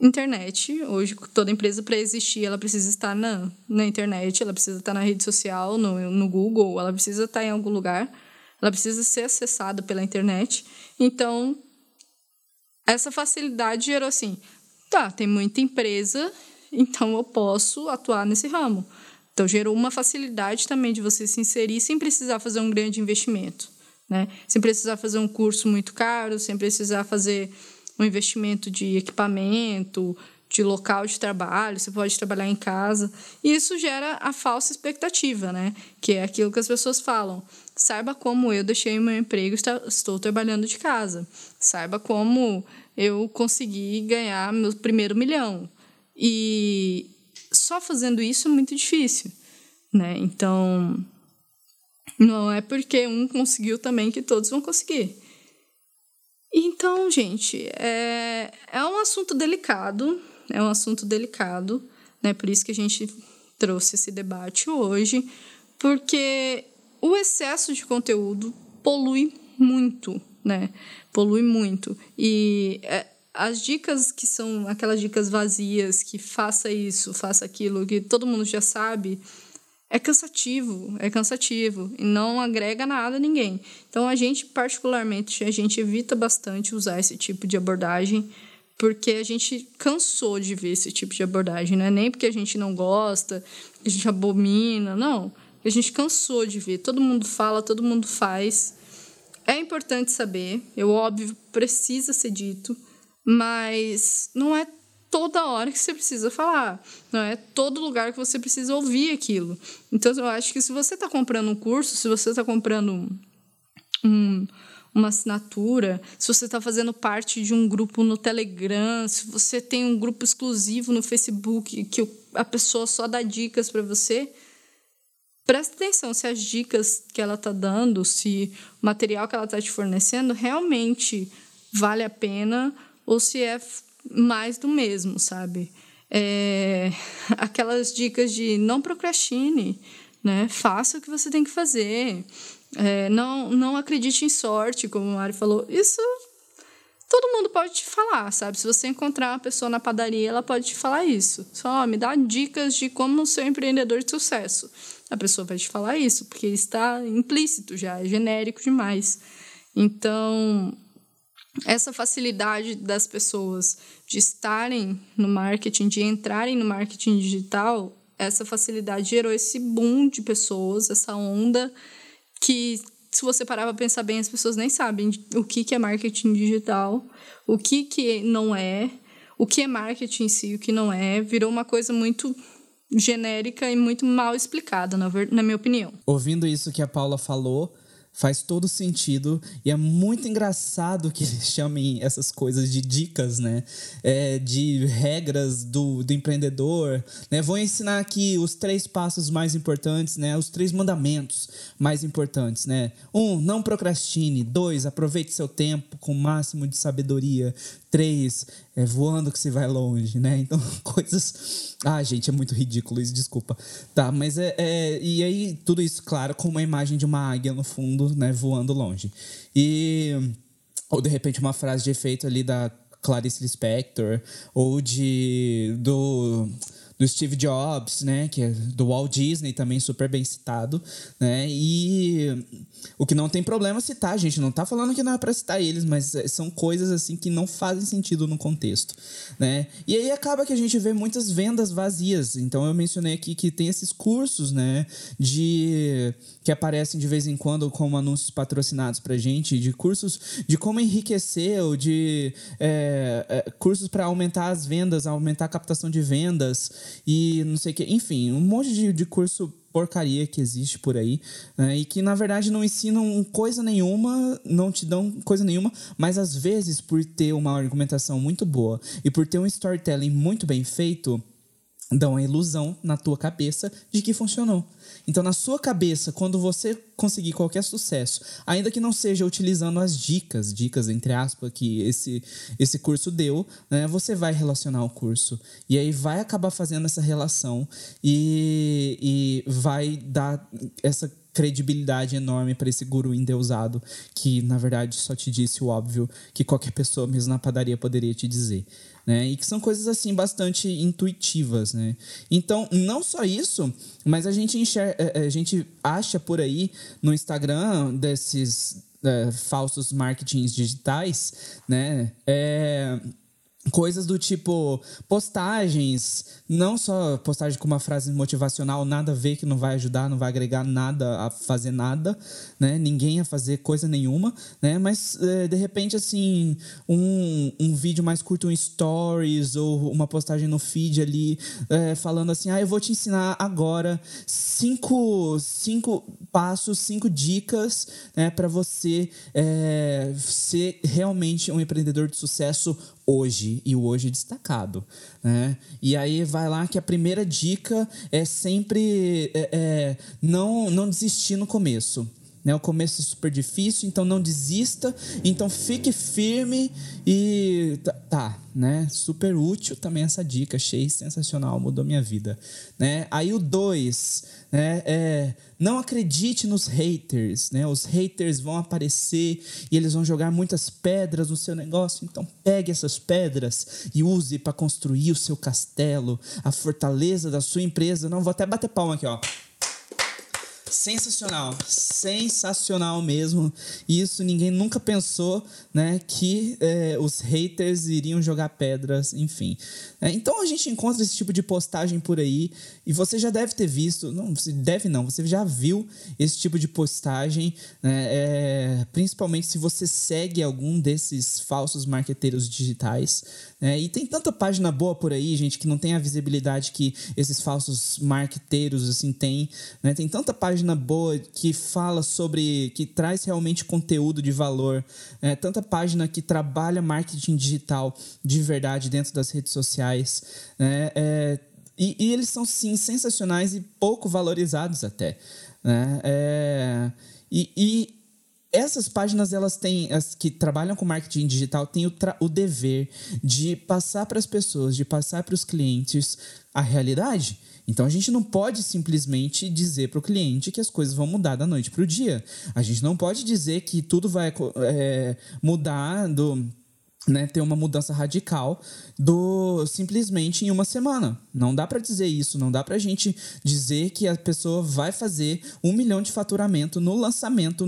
internet. Hoje, toda empresa, para existir, ela precisa estar na, na internet, ela precisa estar na rede social, no, no Google, ela precisa estar em algum lugar, ela precisa ser acessada pela internet. Então, essa facilidade gerou assim: tá, tem muita empresa, então eu posso atuar nesse ramo. Então, gerou uma facilidade também de você se inserir sem precisar fazer um grande investimento, né? Sem precisar fazer um curso muito caro, sem precisar fazer um investimento de equipamento, de local de trabalho, você pode trabalhar em casa. E isso gera a falsa expectativa, né? Que é aquilo que as pessoas falam. Saiba como eu deixei meu emprego, estou trabalhando de casa. Saiba como eu consegui ganhar meu primeiro milhão. E só fazendo isso é muito difícil, né? Então, não é porque um conseguiu também que todos vão conseguir. Então, gente, é, é um assunto delicado, é um assunto delicado, né? Por isso que a gente trouxe esse debate hoje, porque o excesso de conteúdo polui muito, né? Polui muito. E é, as dicas que são aquelas dicas vazias, que faça isso, faça aquilo, que todo mundo já sabe, é cansativo, é cansativo e não agrega nada a ninguém. Então a gente particularmente a gente evita bastante usar esse tipo de abordagem porque a gente cansou de ver esse tipo de abordagem, não é nem porque a gente não gosta, a gente abomina, não. A gente cansou de ver, todo mundo fala, todo mundo faz. É importante saber, eu óbvio precisa ser dito, mas não é toda hora que você precisa falar, não é todo lugar que você precisa ouvir aquilo. Então, eu acho que se você está comprando um curso, se você está comprando um, uma assinatura, se você está fazendo parte de um grupo no Telegram, se você tem um grupo exclusivo no Facebook que a pessoa só dá dicas para você, presta atenção se as dicas que ela está dando, se o material que ela está te fornecendo realmente vale a pena ou se é mais do mesmo, sabe? É, aquelas dicas de não procrastine, né? Faça o que você tem que fazer. É, não, não acredite em sorte, como o Mari falou. Isso todo mundo pode te falar, sabe? Se você encontrar uma pessoa na padaria, ela pode te falar isso. Só me dá dicas de como ser empreendedor de sucesso. A pessoa vai te falar isso, porque está implícito já, é genérico demais. Então, essa facilidade das pessoas de estarem no marketing, de entrarem no marketing digital, essa facilidade gerou esse boom de pessoas, essa onda que se você parar para pensar bem, as pessoas nem sabem o que, que é marketing digital, o que, que não é, o que é marketing em si, o que não é. Virou uma coisa muito genérica e muito mal explicada, na, minha opinião. Ouvindo isso que a Paula falou, faz todo sentido e é muito engraçado que eles chamem essas coisas de dicas, né? É, de regras do, do empreendedor, né? Vou ensinar aqui os três passos mais importantes, né? Os três mandamentos mais importantes, né? Um, não procrastine. Dois, aproveite seu tempo com o máximo de sabedoria. Três, é voando que se vai longe, né? Então, coisas. Ah, gente, é muito ridículo isso, desculpa. Tá, mas é, é. E aí, tudo isso, claro, com uma imagem de uma águia no fundo, né? Voando longe. E. Ou de repente uma frase de efeito ali da Clarice Lispector, ou de. do do Steve Jobs, né, que é do Walt Disney também super bem citado, né? E o que não tem problema citar, gente, não tá falando que não é para citar eles, mas é, são coisas assim que não fazem sentido no contexto, né? E aí acaba que a gente vê muitas vendas vazias. Então eu mencionei aqui que tem esses cursos, né, de que aparecem de vez em quando como anúncios patrocinados pra gente, de cursos de como enriquecer ou de é, é, cursos para aumentar as vendas, aumentar a captação de vendas e não sei o que. Enfim, um monte de, de curso porcaria que existe por aí né? e que na verdade não ensinam coisa nenhuma, não te dão coisa nenhuma, mas às vezes por ter uma argumentação muito boa e por ter um storytelling muito bem feito, dão a ilusão na tua cabeça de que funcionou. Então, na sua cabeça, quando você conseguir qualquer sucesso, ainda que não seja utilizando as dicas, dicas entre aspas, que esse, esse curso deu, né, você vai relacionar o curso. E aí vai acabar fazendo essa relação e, e vai dar essa credibilidade enorme para esse guru endeusado que, na verdade, só te disse o óbvio que qualquer pessoa, mesmo na padaria, poderia te dizer né? E que são coisas assim bastante intuitivas, né? Então, não só isso, mas a gente enxerga, é, é, a gente acha por aí no Instagram desses é, falsos marketings digitais, né? É, coisas do tipo postagens, não só postagem com uma frase motivacional, nada a ver que não vai ajudar, não vai agregar nada a fazer nada, né? Ninguém a fazer coisa nenhuma, né? Mas é, de repente assim, um, um vídeo mais curto, um stories ou uma postagem no feed ali é, falando assim, ah, eu vou te ensinar agora cinco, cinco passos, cinco dicas, né, para você é, ser realmente um empreendedor de sucesso hoje e o hoje destacado. Né? E aí vai lá que a primeira dica é sempre é, é, não, não desistir no começo. Né? O começo é super difícil, então não desista, então fique firme e tá, tá, né? Super útil também essa dica, achei sensacional, mudou minha vida, né? Aí o dois, né? É, não acredite nos haters, né? Os haters vão aparecer e eles vão jogar muitas pedras no seu negócio, então pegue essas pedras e use para construir o seu castelo, a fortaleza da sua empresa. Não vou até bater palma aqui, ó. Sensacional, sensacional mesmo. Isso ninguém nunca pensou, né, que é, os haters iriam jogar pedras, enfim. É, então a gente encontra esse tipo de postagem por aí e você já deve ter visto, não, deve não, você já viu esse tipo de postagem, né, é, principalmente se você segue algum desses falsos marqueteiros digitais. Né, e tem tanta página boa por aí, gente, que não tem a visibilidade que esses falsos marqueteiros assim têm. Né, tem tanta página página boa que fala sobre, que traz realmente conteúdo de valor, é, tanta página que trabalha marketing digital de verdade dentro das redes sociais, né? É, e, e, eles são sim sensacionais e pouco valorizados até, né? É, e, e essas páginas elas têm as que trabalham com marketing digital têm o, o dever de passar para as pessoas, de passar para os clientes a realidade Então a gente não pode simplesmente dizer para o cliente que as coisas vão mudar da noite para o dia. A gente não pode dizer que tudo vai é, mudar do né, ter uma mudança radical do simplesmente em uma semana. Não dá para dizer isso, não dá para a gente dizer que a pessoa vai fazer um milhão de faturamento no lançamento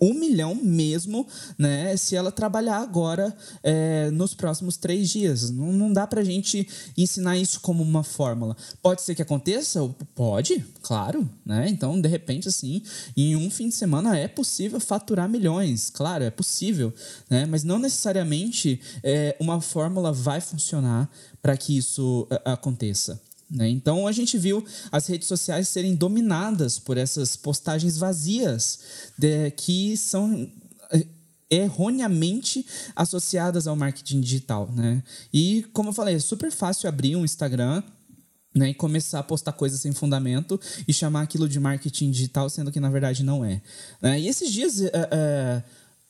um milhão mesmo, né? Se ela trabalhar agora é, nos próximos três dias. Não, não dá pra gente ensinar isso como uma fórmula. Pode ser que aconteça? Pode, claro, né? Então, de repente, assim, em um fim de semana é possível faturar milhões, claro, é possível, né? Mas não necessariamente é, uma fórmula vai funcionar para que isso é, aconteça. Né? Então a gente viu as redes sociais serem dominadas por essas postagens vazias de, que são é, erroneamente associadas ao marketing digital, né? E como eu falei, é super fácil abrir um Instagram né, e começar a postar coisas sem fundamento e chamar aquilo de marketing digital, sendo que na verdade não é. Né? E esses dias é, é,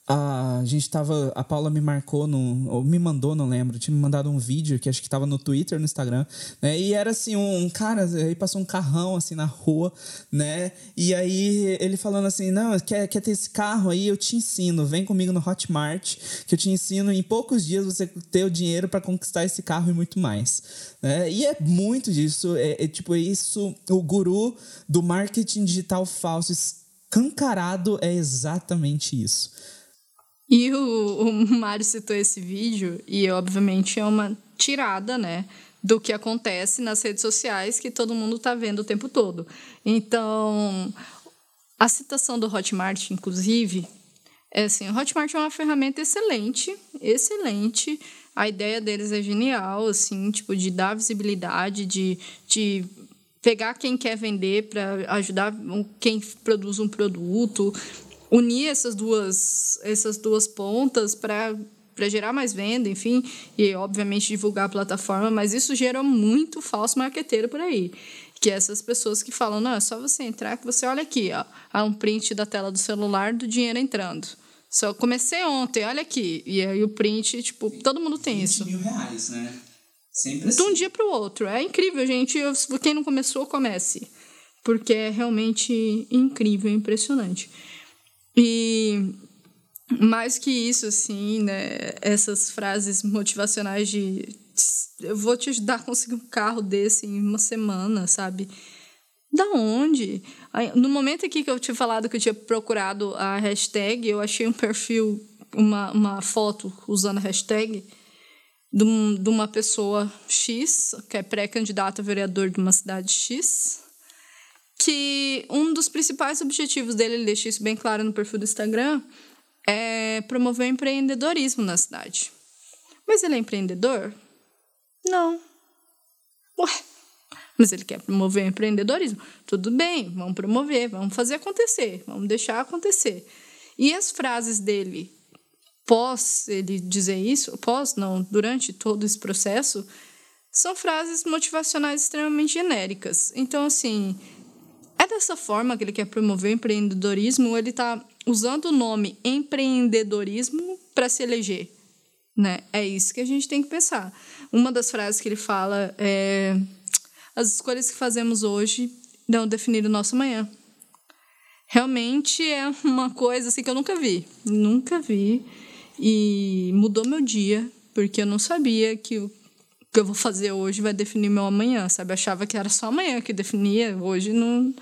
a gente tava. A Paula me marcou no. Ou me mandou, não lembro. Tinha me mandado um vídeo que acho que tava no Twitter, no Instagram, né? E era assim, um, um cara, aí passou um carrão assim na rua, né? E aí ele falando assim: não, quer, quer ter esse carro aí? Eu te ensino, vem comigo no Hotmart, que eu te ensino em poucos dias você ter o dinheiro para conquistar esse carro e muito mais. Né? E é muito disso, é, é tipo isso, o guru do marketing digital falso escancarado é exatamente isso. E o, o Mário citou esse vídeo, e obviamente é uma tirada, né? Do que acontece nas redes sociais que todo mundo está vendo o tempo todo. Então, a citação do Hotmart, inclusive, é assim: o Hotmart é uma ferramenta excelente, excelente. A ideia deles é genial, assim, tipo, de dar visibilidade, de, de pegar quem quer vender para ajudar quem produz um produto unir essas duas, essas duas pontas para para gerar mais venda, enfim, e obviamente divulgar a plataforma, mas isso gera muito falso marqueteiro por aí. Que é essas pessoas que falam, não, é só você entrar que você olha aqui, ó, há um print da tela do celular do dinheiro entrando. Só comecei ontem, olha aqui. E aí o print, tipo, todo mundo tem 20 isso. mil reais, né? Sempre assim. De um dia para o outro. É incrível, gente. Quem não começou, comece. Porque é realmente incrível, impressionante. E mais que isso, assim, né? Essas frases motivacionais de eu vou te ajudar a conseguir um carro desse em uma semana, sabe? Da onde? No momento aqui que eu tinha falado que eu tinha procurado a hashtag, eu achei um perfil, uma, uma foto usando a hashtag de, um, uma pessoa X, que é pré-candidato a vereador de uma cidade X, que um dos principais objetivos dele, ele deixa isso bem claro no perfil do Instagram, é promover empreendedorismo na cidade. Mas ele é empreendedor? Não. Ué, mas ele quer promover empreendedorismo. Tudo bem, vamos promover, vamos fazer acontecer, vamos deixar acontecer. E as frases dele, pós ele dizer isso, pós não, durante todo esse processo, são frases motivacionais extremamente genéricas. Então, assim, é dessa forma que ele quer promover o empreendedorismo, ele está usando o nome empreendedorismo para se eleger. Né? É isso que a gente tem que pensar. Uma das frases que ele fala é: as escolhas que fazemos hoje não definir o nosso amanhã. Realmente é uma coisa assim que eu nunca vi, nunca vi e mudou meu dia porque eu não sabia que o que eu vou fazer hoje vai definir meu amanhã, sabe? Eu achava que era só amanhã que definia, hoje não,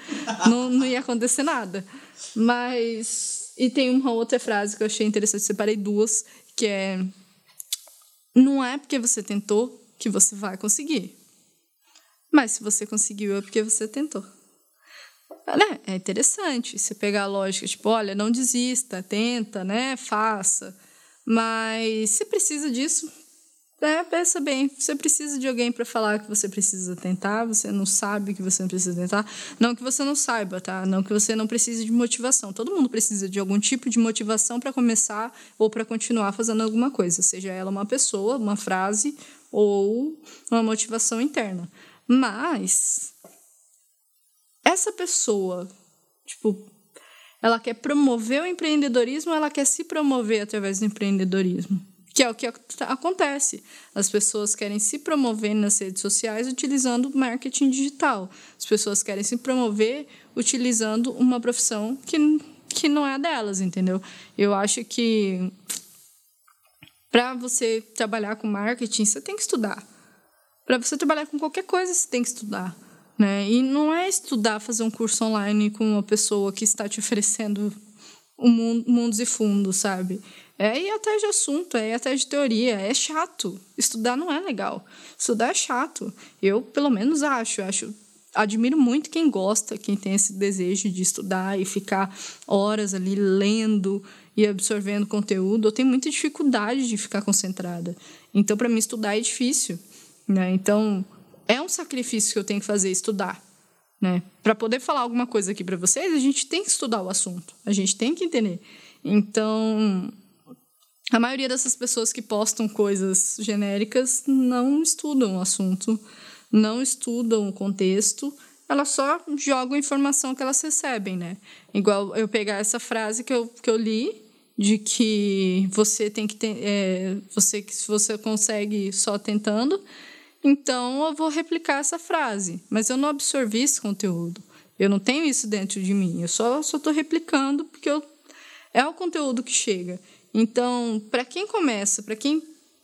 não, não ia acontecer nada. Mas. E tem uma outra frase que eu achei interessante, separei duas, que é: Não é porque você tentou que você vai conseguir. Mas se você conseguiu, é porque você tentou. Né? É interessante você pegar a lógica, tipo, olha, não desista, tenta, né? Faça. Mas se precisa disso, é, pensa bem, você precisa de alguém para falar que você precisa tentar, você não sabe que você não precisa tentar. Não que você não saiba, tá? Não que você não precise de motivação. Todo mundo precisa de algum tipo de motivação para começar ou para continuar fazendo alguma coisa, seja ela uma pessoa, uma frase ou uma motivação interna. Mas essa pessoa, tipo, ela quer promover o empreendedorismo ela quer se promover através do empreendedorismo? Que é o que acontece. As pessoas querem se promover nas redes sociais utilizando marketing digital. As pessoas querem se promover utilizando uma profissão que, que não é delas, entendeu? Eu acho que para você trabalhar com marketing, você tem que estudar. Para você trabalhar com qualquer coisa, você tem que estudar. Né? E não é estudar, fazer um curso online com uma pessoa que está te oferecendo um mundo, mundos e fundos, sabe? É ir atrás de assunto, é ir atrás de teoria, é chato. Estudar não é legal. Estudar é chato. Eu, pelo menos, acho. acho admiro muito quem gosta, quem tem esse desejo de estudar e ficar horas ali lendo e absorvendo conteúdo. Eu tenho muita dificuldade de ficar concentrada. Então, para mim, estudar é difícil. Né? Então, é um sacrifício que eu tenho que fazer, estudar. Né? Para poder falar alguma coisa aqui para vocês, a gente tem que estudar o assunto. A gente tem que entender. Então, a maioria dessas pessoas que postam coisas genéricas não estudam o assunto, não estudam o contexto, elas só jogam a informação que elas recebem, né? Igual eu pegar essa frase que eu, que eu li, de que você tem que ter. É, você, se você consegue só tentando, então eu vou replicar essa frase. Mas eu não absorvi esse conteúdo. Eu não tenho isso dentro de mim. Eu só estou replicando porque eu, é o conteúdo que chega. Então, para quem começa, para quem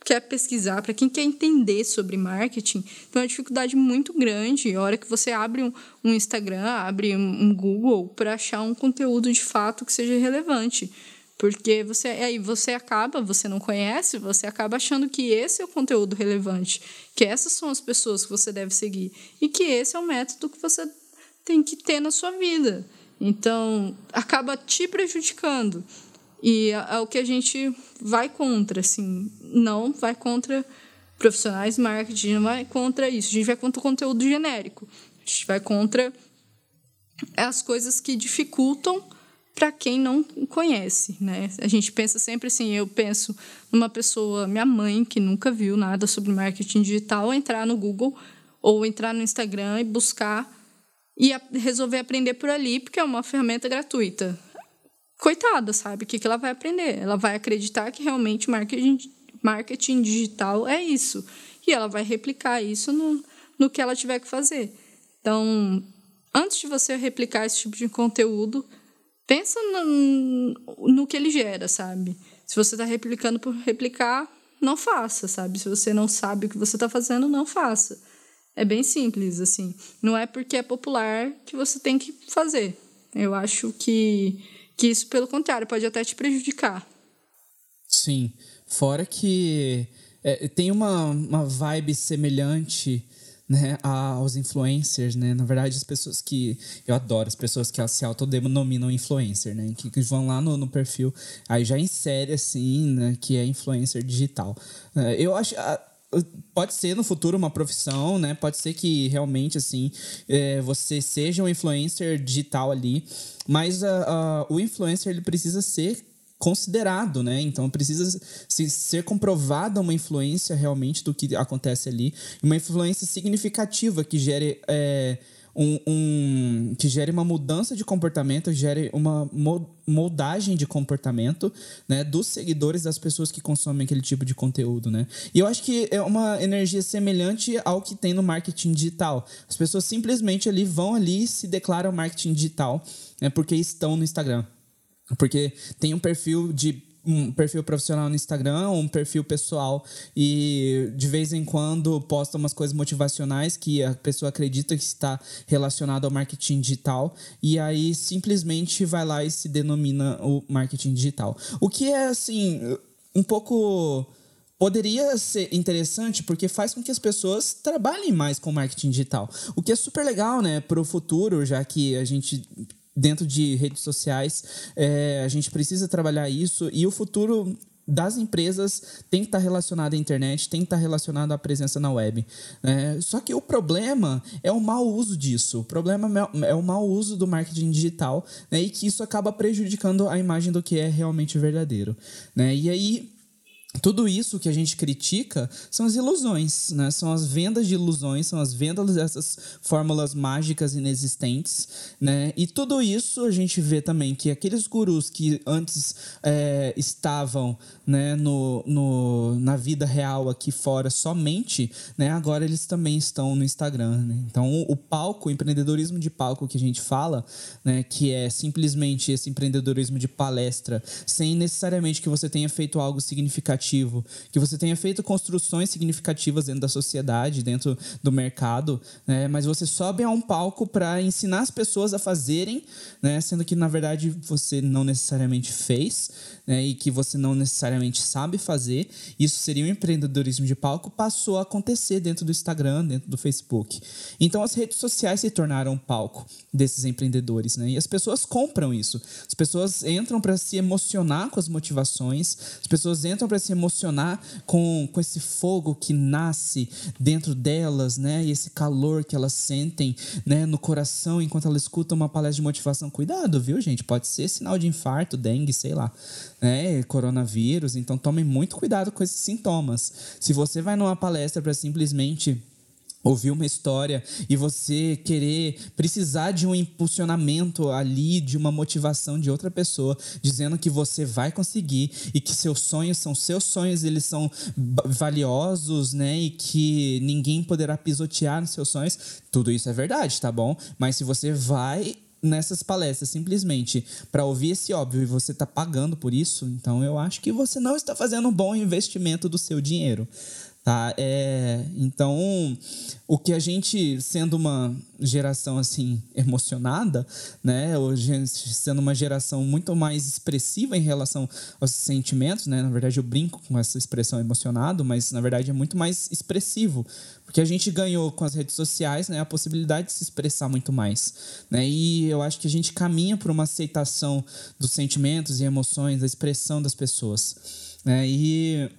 quer pesquisar, para quem quer entender sobre marketing, tem uma dificuldade muito grande. A hora que você abre um, um Instagram, abre um, um Google, para achar um conteúdo de fato que seja relevante. Porque você aí você acaba, você não conhece, você acaba achando que esse é o conteúdo relevante, que essas são as pessoas que você deve seguir e que esse é o método que você tem que ter na sua vida. Então, acaba te prejudicando. E é, é o que a gente vai contra, assim, não vai contra profissionais de marketing, não vai contra isso. A gente vai contra o conteúdo genérico. A gente vai contra as coisas que dificultam para quem não conhece, né? A gente pensa sempre assim, eu penso numa pessoa, minha mãe, que nunca viu nada sobre marketing digital, entrar no Google ou entrar no Instagram e buscar e resolver aprender por ali, porque é uma ferramenta gratuita. Coitada, sabe? O que, que ela vai aprender? Ela vai acreditar que realmente marketing, marketing digital é isso. E ela vai replicar isso no, no que ela tiver que fazer. Então, antes de você replicar esse tipo de conteúdo, pensa no, no que ele gera, sabe? Se você está replicando por replicar, não faça, sabe? Se você não sabe o que você está fazendo, não faça. É bem simples, assim. Não é porque é popular que você tem que fazer. Eu acho que, que isso, pelo contrário, pode até te prejudicar. Sim. Fora que é, tem uma, uma vibe semelhante né, aos influencers, né? Na verdade, as pessoas que. Eu adoro as pessoas que se autodenominam influencer, né? Que, que vão lá no, no, perfil, aí já insere assim, né? Que é influencer digital. É, eu acho. Pode ser no futuro uma profissão, né? Pode ser que realmente, assim, é, você seja um influencer digital ali, mas uh, uh, o influencer ele precisa ser considerado, né? Então precisa se, ser comprovada uma influência realmente do que acontece ali, uma influência significativa que gere é, um, um, que gere uma mudança de comportamento, gere uma moldagem de comportamento, né, dos seguidores das pessoas que consomem aquele tipo de conteúdo, né? E eu acho que é uma energia semelhante ao que tem no marketing digital. As pessoas simplesmente ali vão ali e se declaram marketing digital, né, porque estão no Instagram. Porque tem um perfil de um perfil profissional no Instagram, um perfil pessoal e de vez em quando posta umas coisas motivacionais que a pessoa acredita que está relacionado ao marketing digital e aí simplesmente vai lá e se denomina o marketing digital. O que é assim um pouco poderia ser interessante porque faz com que as pessoas trabalhem mais com marketing digital. O que é super legal, né, para o futuro, já que a gente dentro de redes sociais. É, a gente precisa trabalhar isso e o futuro das empresas tem que estar relacionado à internet, tem que estar relacionado à presença na web. É, só que o problema é o mau uso disso. O problema é o mau uso do marketing digital né, e que isso acaba prejudicando a imagem do que é realmente verdadeiro. Né? E aí tudo isso que a gente critica são as ilusões, né? São as vendas de ilusões, são as vendas dessas fórmulas mágicas inexistentes, né? E tudo isso a gente vê também que aqueles gurus que antes é, estavam né, no, no, na vida real aqui fora somente, né? Agora eles também estão no Instagram, né? Então o, o palco, o empreendedorismo de palco que a gente fala, né? Que é simplesmente esse empreendedorismo de palestra, sem necessariamente que você tenha feito algo significativo significativo, que você tenha feito construções significativas dentro da sociedade, dentro do mercado, né? mas você sobe a um palco para ensinar as pessoas a fazerem, né? sendo que na verdade você não necessariamente fez né? e que você não necessariamente sabe fazer. Isso seria um empreendedorismo de palco, passou a acontecer dentro do Instagram, dentro do Facebook. Então as redes sociais se tornaram um palco desses empreendedores, né? E as pessoas compram isso. As pessoas entram para se emocionar com as motivações, as pessoas entram para se emocionar com, com esse fogo que nasce dentro delas, né? E esse calor que elas sentem, né, no coração enquanto elas escutam uma palestra de motivação. Cuidado, viu, gente? Pode ser sinal de infarto, dengue, sei lá, né? Coronavírus. Então tomem muito cuidado com esses sintomas. Se você vai numa palestra para simplesmente ouvir uma história e você querer precisar de um impulsionamento ali, de uma motivação de outra pessoa, dizendo que você vai conseguir e que seus sonhos são seus sonhos, eles são valiosos, né? E que ninguém poderá pisotear nos seus sonhos. Tudo isso é verdade, tá bom? Mas se você vai nessas palestras simplesmente para ouvir esse óbvio e você está pagando por isso, então eu acho que você não está fazendo um bom investimento do seu dinheiro. Tá? É, então, o que a gente, sendo uma geração assim emocionada, né, hoje sendo uma geração muito mais expressiva em relação aos sentimentos, né, na verdade eu brinco com essa expressão emocionado, mas na verdade é muito mais expressivo, porque a gente ganhou com as redes sociais, né, a possibilidade de se expressar muito mais, né, e eu acho que a gente caminha por uma aceitação dos sentimentos e emoções, da expressão das pessoas, né, e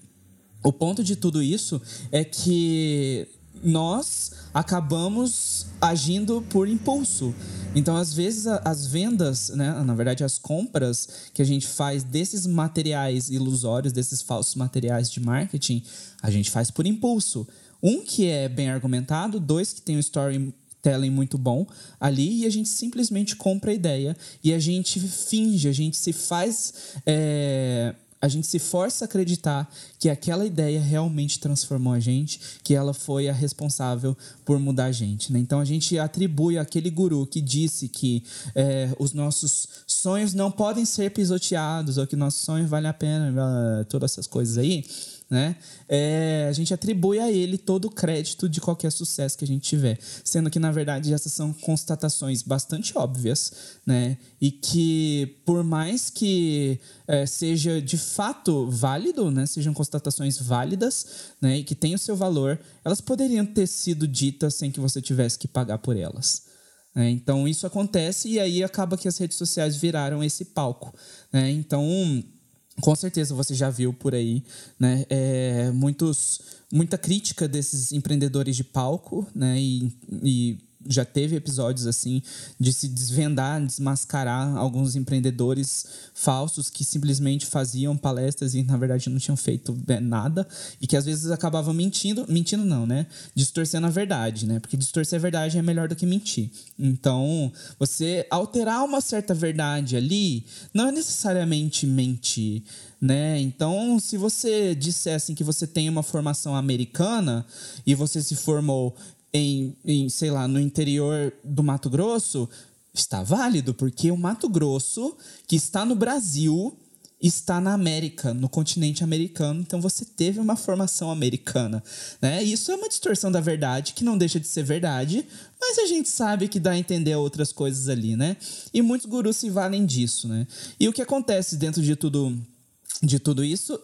o ponto de tudo isso é que nós acabamos agindo por impulso. Então, às vezes, as vendas, né, na verdade, as compras que a gente faz desses materiais ilusórios, desses falsos materiais de marketing, a gente faz por impulso. Um que é bem argumentado, dois que tem um storytelling muito bom ali e a gente simplesmente compra a ideia e a gente finge, a gente se faz. É a gente se força a acreditar que aquela ideia realmente transformou a gente, que ela foi a responsável por mudar a gente. Né? Então a gente atribui aquele guru que disse que é, os nossos sonhos não podem ser pisoteados, ou que nossos sonhos valem a pena, todas essas coisas aí né? É, a gente atribui a ele todo o crédito de qualquer sucesso que a gente tiver, sendo que na verdade essas são constatações bastante óbvias, né? E que por mais que é, seja de fato válido, né? Sejam constatações válidas, né? E que tenham seu valor, elas poderiam ter sido ditas sem que você tivesse que pagar por elas. Né? Então isso acontece e aí acaba que as redes sociais viraram esse palco, né? Então com certeza você já viu por aí, né? É, muitos, muita crítica desses empreendedores de palco, né? E, e já teve episódios assim de se desvendar, desmascarar alguns empreendedores falsos que simplesmente faziam palestras e na verdade não tinham feito é, nada e que às vezes acabavam mentindo, mentindo não, né? Distorcendo a verdade, né? Porque distorcer a verdade é melhor do que mentir. Então, você alterar uma certa verdade ali não é necessariamente mentir, né? Então, se você dissesse que você tem uma formação americana e você se formou em, em, sei lá, no interior do Mato Grosso, está válido, porque o Mato Grosso, que está no Brasil, está na América, no continente americano, então você teve uma formação americana, né? Isso é uma distorção da verdade que não deixa de ser verdade, mas a gente sabe que dá a entender outras coisas ali, né? E muitos gurus se valem disso, né? E o que acontece dentro de tudo de tudo isso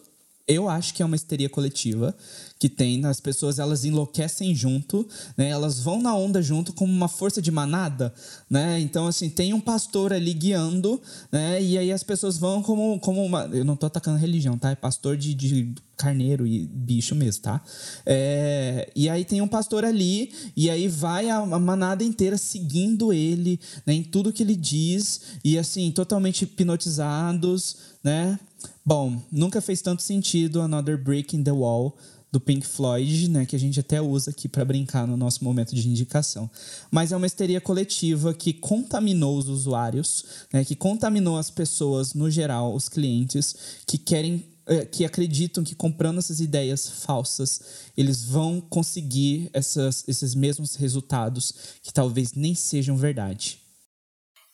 eu acho que é uma histeria coletiva que tem, as pessoas elas enlouquecem junto, né? Elas vão na onda junto como uma força de manada, né? Então assim, tem um pastor ali guiando, né? E aí as pessoas vão como como uma, eu não tô atacando religião, tá? É pastor de, de carneiro e bicho mesmo, tá? É, e aí tem um pastor ali, e aí vai a, manada inteira seguindo ele, né, em tudo que ele diz, e assim, totalmente hipnotizados, né? Bom, nunca fez tanto sentido Another Brick in the Wall do Pink Floyd, né, que a gente até usa aqui para brincar no nosso momento de indicação. Mas é uma histeria coletiva que contaminou os usuários, né, que contaminou as pessoas no geral, os clientes que querem eh, que acreditam que comprando essas ideias falsas, eles vão conseguir essas, esses mesmos resultados que talvez nem sejam verdade.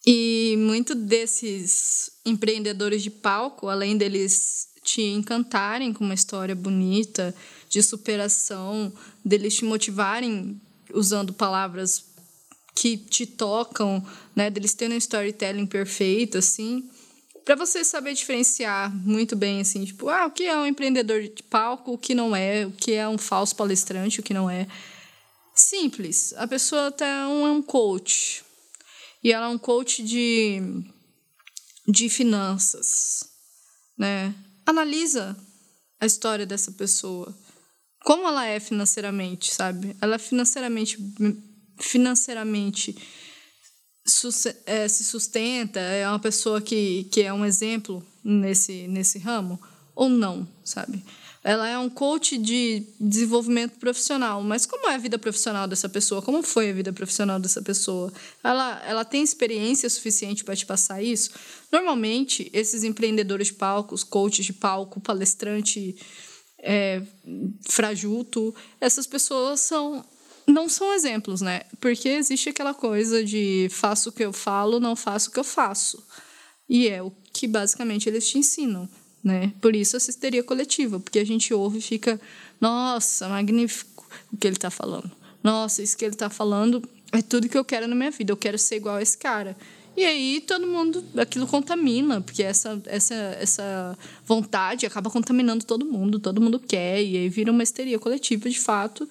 E muito desses empreendedores de palco, além deles te encantarem com uma história bonita, de superação, deles te motivarem usando palavras que te tocam, né, deles terem um storytelling perfeito, assim, para você saber diferenciar muito bem, assim, tipo, ah, o que é um empreendedor de palco, o que não é, o que é um falso palestrante, o que não é. Simples. A pessoa até um, é um coach. E ela é um coach de, de finanças, né? Analisa a história dessa pessoa como ela é financeiramente, sabe? Ela é financeiramente financeiramente é, se sustenta, é uma pessoa que, que é um exemplo nesse, nesse ramo ou não, sabe? Ela é um coach de desenvolvimento profissional, mas como é a vida profissional dessa pessoa? Como foi a vida profissional dessa pessoa? Ela, ela tem experiência suficiente para te passar isso? Normalmente, esses empreendedores de palcos, coaches de palco, palestrante é, frajuto, essas pessoas são não são exemplos, né? Porque existe aquela coisa de faço o que eu falo, não faço o que eu faço. E é o que basicamente eles te ensinam, né? Por isso essa histeria coletiva, porque a gente ouve e fica, nossa, magnífico o que ele está falando. Nossa, isso que ele está falando é tudo que eu quero na minha vida, eu quero ser igual a esse cara. E aí todo mundo, aquilo contamina, porque essa, essa, essa vontade acaba contaminando todo mundo, todo mundo quer, e aí vira uma histeria coletiva de fato.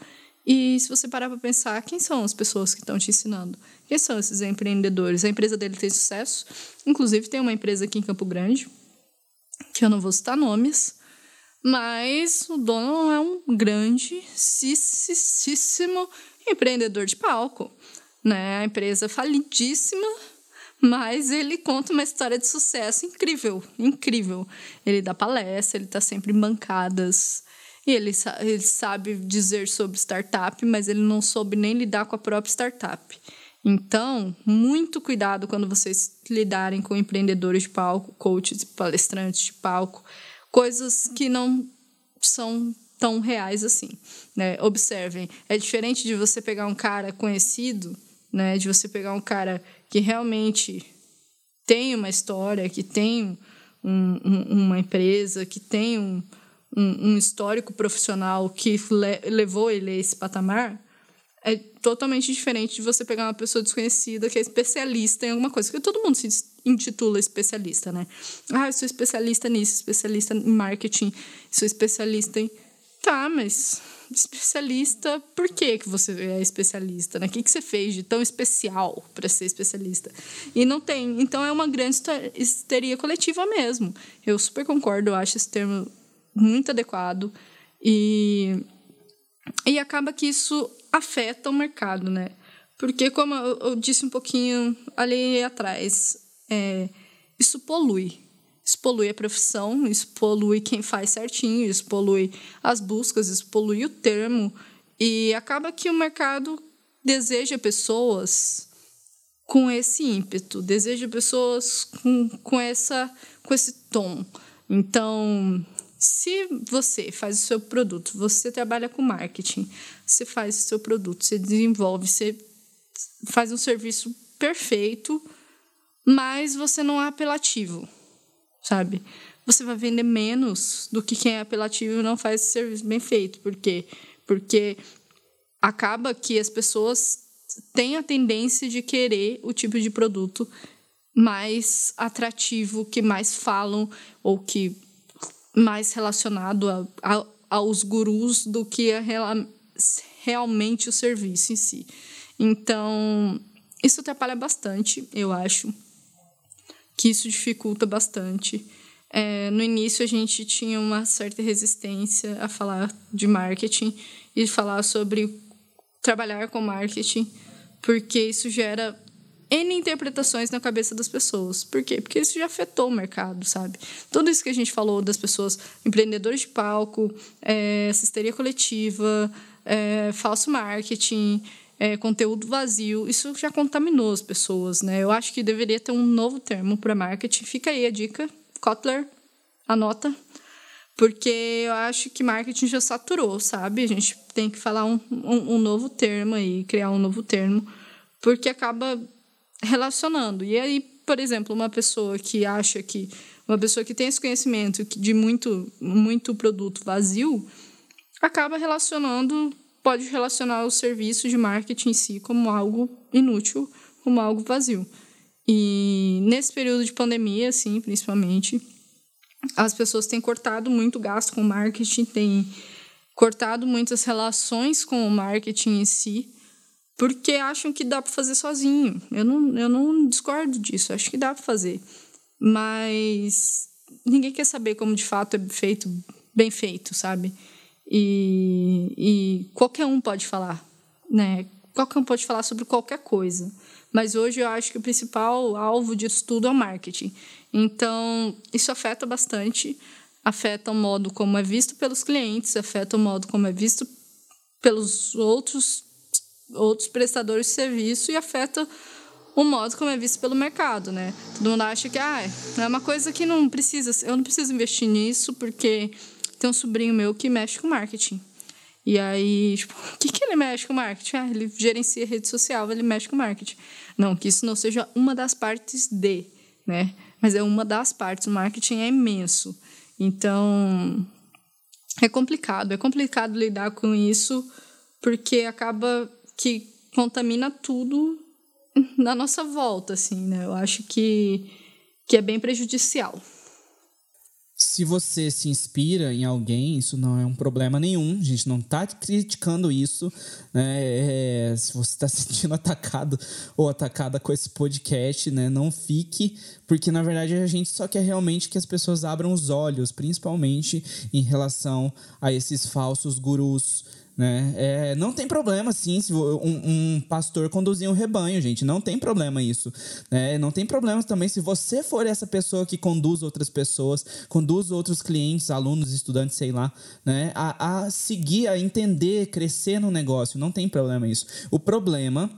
E se você parar para pensar, quem são as pessoas que estão te ensinando? Quem são esses empreendedores? A empresa dele tem sucesso. Inclusive, tem uma empresa aqui em Campo Grande, que eu não vou citar nomes, mas o dono é um grande, empreendedor de palco. Né? A empresa falidíssima, mas ele conta uma história de sucesso incrível, incrível. Ele dá palestra, ele está sempre em bancadas. E ele, ele sabe dizer sobre startup, mas ele não soube nem lidar com a própria startup. Então, muito cuidado quando vocês lidarem com empreendedores de palco, coaches, palestrantes de palco, coisas que não são tão reais assim. Né? Observem, é diferente de você pegar um cara conhecido, né? de você pegar um cara que realmente tem uma história, que tem um, um, uma empresa, que tem um, um, histórico profissional que le levou ele a esse patamar, é totalmente diferente de você pegar uma pessoa desconhecida que é especialista em alguma coisa. Porque todo mundo se intitula especialista, né? Ah, eu sou especialista nisso, especialista em marketing, sou especialista em. Tá, mas especialista, por que, que você é especialista? Né? O que, que você fez de tão especial para ser especialista? E não tem. Então é uma grande histeria coletiva mesmo. Eu super concordo, eu acho esse termo muito adequado. E, e acaba que isso afeta o mercado, né? Porque, como eu disse um pouquinho ali atrás, é, isso polui isso polui a profissão, isso polui quem faz certinho, isso polui as buscas, isso polui o termo. E acaba que o mercado deseja pessoas com esse ímpeto, deseja pessoas com, com, essa, com esse tom. Então, se você faz o seu produto, você trabalha com marketing, você faz o seu produto, você desenvolve, você faz um serviço perfeito, mas você não é apelativo sabe? Você vai vender menos do que quem é apelativo e não faz esse serviço bem feito. Por quê? Porque acaba que as pessoas têm a tendência de querer o tipo de produto mais atrativo, que mais falam ou que mais relacionado a, a, aos gurus do que a, realmente o serviço em si. Então, isso atrapalha bastante, eu acho que isso dificulta bastante. É, no início, a gente tinha uma certa resistência a falar de marketing e falar sobre trabalhar com marketing, porque isso gera N interpretações na cabeça das pessoas. Por quê? Porque isso já afetou o mercado, sabe? Tudo isso que a gente falou das pessoas, empreendedores de palco, é, coletiva, é, falso marketing, é, conteúdo vazio, isso já contaminou as pessoas, né? Eu acho que deveria ter um novo termo para marketing. Fica aí a dica, Kotler, anota, porque eu acho que marketing já saturou, sabe? A gente tem que falar um, um, um novo termo aí, criar um novo termo, porque acaba relacionando. E aí, por exemplo, uma pessoa que acha que uma pessoa que tem esse conhecimento de muito muito produto vazio acaba relacionando pode relacionar o serviço de marketing em si como algo inútil, como algo vazio. E nesse período de pandemia, assim, principalmente, as pessoas têm cortado muito gasto com marketing, têm cortado muitas relações com o marketing em si, porque acham que dá para fazer sozinho. Eu não, eu não discordo disso, acho que dá para fazer. Mas ninguém quer saber como de fato é feito, bem feito, sabe? E, e qualquer um pode falar, né? Qualquer um pode falar sobre qualquer coisa. Mas hoje eu acho que o principal alvo disso tudo é o marketing. Então, isso afeta bastante, afeta o modo como é visto pelos clientes, afeta o modo como é visto pelos outros outros prestadores de serviço e afeta o modo como é visto pelo mercado, né? Todo mundo acha que ah, é uma coisa que não precisa, eu não preciso investir nisso porque tem um sobrinho meu que mexe com marketing. E aí, tipo, o que, que ele mexe com marketing? Ah, ele gerencia rede social, ele mexe com marketing. Não, que isso não seja uma das partes de, né? Mas é uma das partes. O marketing é imenso. Então, é complicado. É complicado lidar com isso porque acaba que contamina tudo na nossa volta, assim, né? Eu acho que, que é bem prejudicial se você se inspira em alguém, isso não é um problema nenhum. A gente não está criticando isso. Né? É, se você está se sentindo atacado ou atacada com esse podcast, né? não fique, porque na verdade a gente só quer realmente que as pessoas abram os olhos, principalmente em relação a esses falsos gurus né? É, não tem problema, sim, se um, um, pastor conduzir um rebanho, gente. Não tem problema isso. Né? Não tem problema também se você for essa pessoa que conduz outras pessoas, conduz outros clientes, alunos, estudantes, sei lá, né? a, a seguir, a entender, crescer no negócio. Não tem problema isso. O problema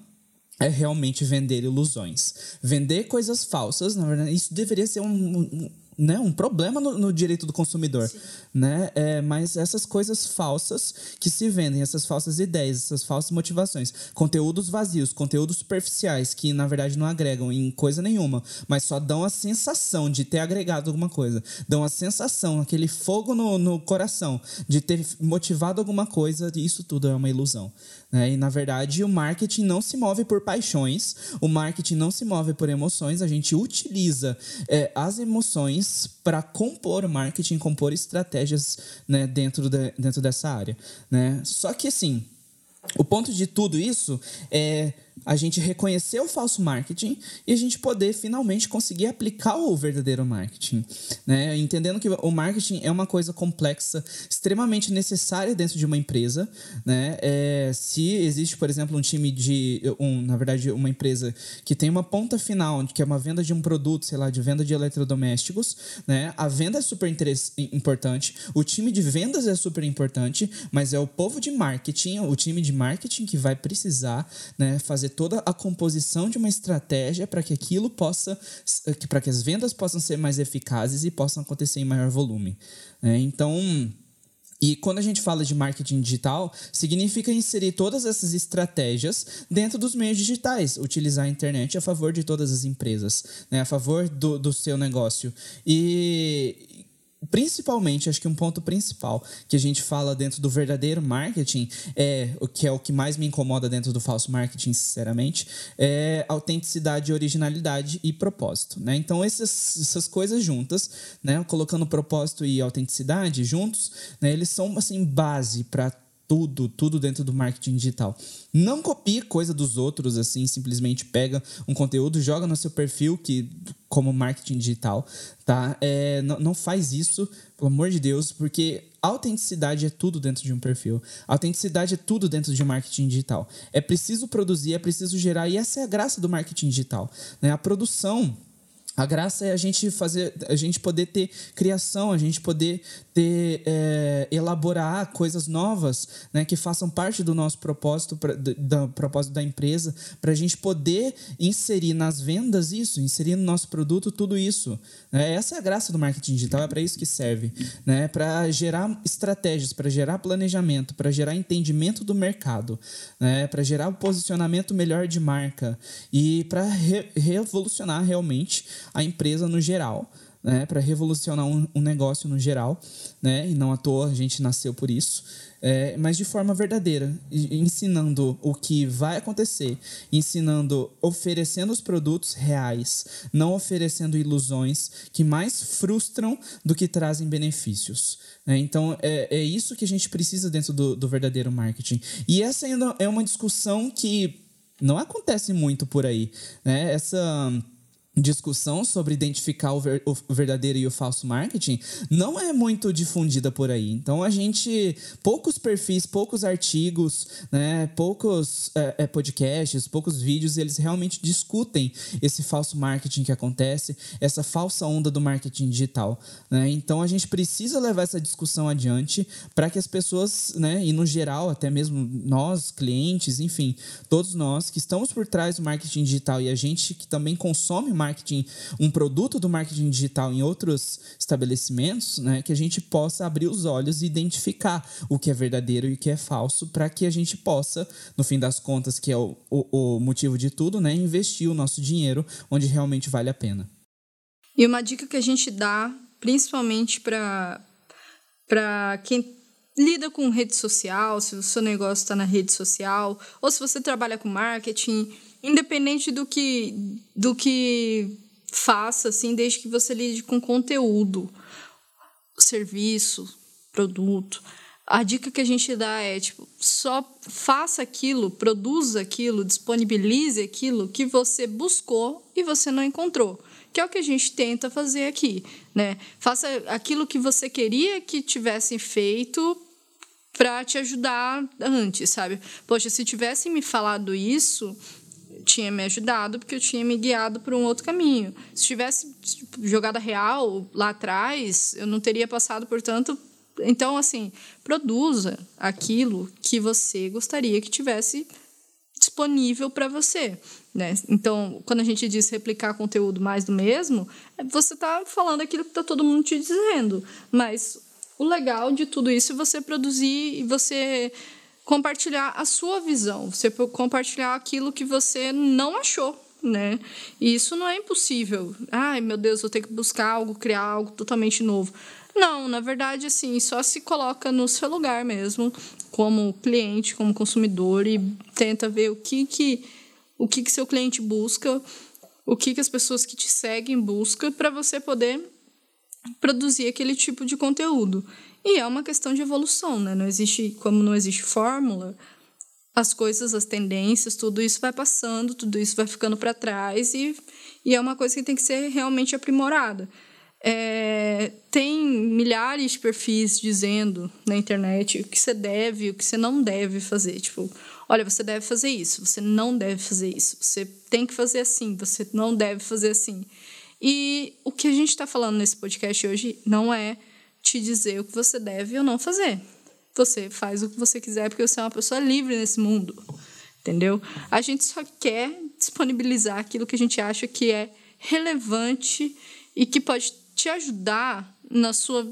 é realmente vender ilusões. Vender coisas falsas, na verdade, isso deveria ser um, um, né, um problema no, no direito do consumidor. Né? É, mas essas coisas falsas que se vendem, essas falsas ideias, essas falsas motivações, conteúdos vazios, conteúdos superficiais, que na verdade não agregam em coisa nenhuma, mas só dão a sensação de ter agregado alguma coisa, dão a sensação, aquele fogo no, no coração de ter motivado alguma coisa, isso tudo é uma ilusão. Né? E na verdade o marketing não se move por paixões, o marketing não se move por emoções, a gente utiliza é, as emoções para compor marketing, compor estratégias né, dentro, de, dentro dessa área. Né? Só que assim, o ponto de tudo isso é a gente reconhecer o falso marketing e a gente poder finalmente conseguir aplicar o verdadeiro marketing, né? Entendendo que o marketing é uma coisa complexa, extremamente necessária dentro de uma empresa, né? É, se existe, por exemplo, um time de, um, na verdade, uma empresa que tem uma ponta final, que é uma venda de um produto, sei lá, de venda de eletrodomésticos, né? A venda é super importante, o time de vendas é super importante, mas é o povo de marketing, o time de marketing que vai precisar, né? Fazer toda a composição de uma estratégia para que aquilo possa, para que as vendas possam ser mais eficazes e possam acontecer em maior volume. Né? Então, e quando a gente fala de marketing digital, significa inserir todas essas estratégias dentro dos meios digitais, utilizar a internet a favor de todas as empresas, né? a favor do, do seu negócio. E, principalmente, acho que um ponto principal que a gente fala dentro do verdadeiro marketing, é o que é o que mais me incomoda dentro do falso marketing, sinceramente, é autenticidade, originalidade e propósito. Né? Então, essas, essas coisas juntas, né? colocando propósito e autenticidade juntos, né? eles são assim, base para tudo, tudo dentro do marketing digital. Não copie coisa dos outros, assim, simplesmente pega um conteúdo, joga no seu perfil, que como marketing digital, tá? É, não, não faz isso, pelo amor de Deus, porque autenticidade é tudo dentro de um perfil. Autenticidade é tudo dentro de marketing digital. É preciso produzir, é preciso gerar, e essa é a graça do marketing digital. Né? A produção a graça é a gente fazer, a gente poder ter criação, a gente poder ter é, elaborar coisas novas, né, que façam parte do nosso propósito, pra, do, propósito da empresa, para a gente poder inserir nas vendas isso, inserir no nosso produto tudo isso. Né? Essa é a graça do marketing digital, é para isso que serve, né, para gerar estratégias, para gerar planejamento, para gerar entendimento do mercado, né, para gerar um posicionamento melhor de marca e para re revolucionar realmente a empresa no geral, né, para revolucionar um, um, negócio no geral, né, e não à toa a gente nasceu por isso, é, mas de forma verdadeira, ensinando o que vai acontecer, ensinando, oferecendo os produtos reais, não oferecendo ilusões que mais frustram do que trazem benefícios. Né? Então, é, é isso que a gente precisa dentro do, do verdadeiro marketing. E essa ainda é uma discussão que não acontece muito por aí. Né? Essa discussão sobre identificar o, ver, o, verdadeiro e o falso marketing não é muito difundida por aí. Então a gente poucos perfis, poucos artigos, né, poucos é, é, podcasts, poucos vídeos, eles realmente discutem esse falso marketing que acontece, essa falsa onda do marketing digital. Né? Então a gente precisa levar essa discussão adiante para que as pessoas, né, e no geral até mesmo nós clientes, enfim, todos nós que estamos por trás do marketing digital e a gente que também consome marketing, um produto do marketing digital em outros estabelecimentos, né, que a gente possa abrir os olhos e identificar o que é verdadeiro e o que é falso, para que a gente possa, no fim das contas, que é o, o, o motivo de tudo, né, investir o nosso dinheiro onde realmente vale a pena. E uma dica que a gente dá, principalmente para quem lida com rede social, se o seu negócio está na rede social, ou se você trabalha com marketing, independente do que do que faça, assim, desde que você lide com conteúdo, serviço, produto. A dica que a gente dá é, tipo, só faça aquilo, produza aquilo, disponibilize aquilo que você buscou e você não encontrou. Que é o que a gente tenta fazer aqui, né? Faça aquilo que você queria que tivessem feito para te ajudar antes, sabe? Poxa, se tivessem me falado isso, tinha me ajudado porque eu tinha me guiado por um outro caminho. Se tivesse jogada real lá atrás, eu não teria passado por tanto. Então, assim, produza aquilo que você gostaria que tivesse disponível para você. Né? Então, quando a gente diz replicar conteúdo mais do mesmo, é, você está falando aquilo que está todo mundo te dizendo. Mas o legal de tudo isso é você produzir e você compartilhar a sua visão, você compartilhar aquilo que você não achou, né? E isso não é impossível. Ai, meu Deus, vou ter que buscar algo, criar algo totalmente novo. Não, na verdade, assim, só se coloca no seu lugar mesmo, como cliente, como consumidor e tenta ver o que que o que que seu cliente busca, o que que as pessoas que te seguem buscam para você poder produzir aquele tipo de conteúdo. E é uma questão de evolução, né? Não existe, como não existe fórmula, as coisas, as tendências, tudo isso vai passando, tudo isso vai ficando para trás e, e é uma coisa que tem que ser realmente aprimorada. É, tem milhares de perfis dizendo na internet o que você deve o que você não deve fazer. Tipo, olha, você deve fazer isso, você não deve fazer isso, você tem que fazer assim, você não deve fazer assim. E o que a gente está falando nesse podcast hoje não é te dizer o que você deve ou não fazer. Você faz o que você quiser porque você é uma pessoa livre nesse mundo. Entendeu? A gente só quer disponibilizar aquilo que a gente acha que é relevante e que pode te ajudar na sua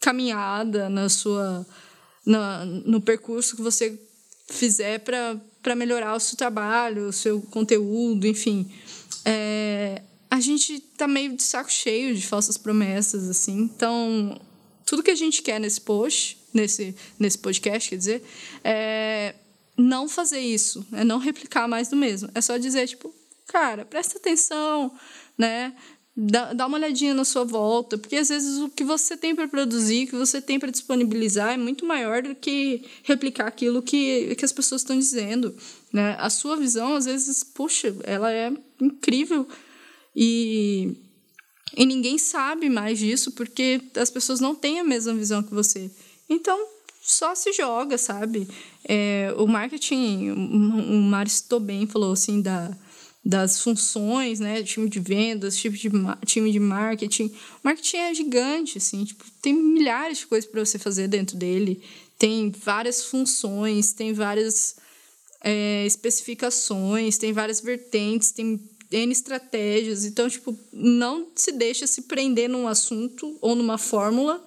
caminhada, na sua na, no percurso que você fizer para melhorar o seu trabalho, o seu conteúdo, enfim. É, a gente tá meio de saco cheio de falsas promessas, assim. Então, tudo que a gente quer nesse post, nesse, nesse podcast, quer dizer, é não fazer isso, é não replicar mais do mesmo. É só dizer, tipo, cara, presta atenção, né? Dá, dá uma olhadinha na sua volta, porque às vezes o que você tem para produzir, o que você tem para disponibilizar é muito maior do que replicar aquilo que, que as pessoas estão dizendo. Né? A sua visão, às vezes, puxa, ela é incrível e, e ninguém sabe mais disso porque as pessoas não têm a mesma visão que você. Então, só se joga, sabe? É, o marketing, o citou bem, falou assim da das funções, né, time de vendas, time de, time de marketing. O marketing é gigante, assim, tipo, tem milhares de coisas para você fazer dentro dele. Tem várias funções, tem várias é, especificações, tem várias vertentes, tem N estratégias. Então, tipo, não se deixa se prender num assunto ou numa fórmula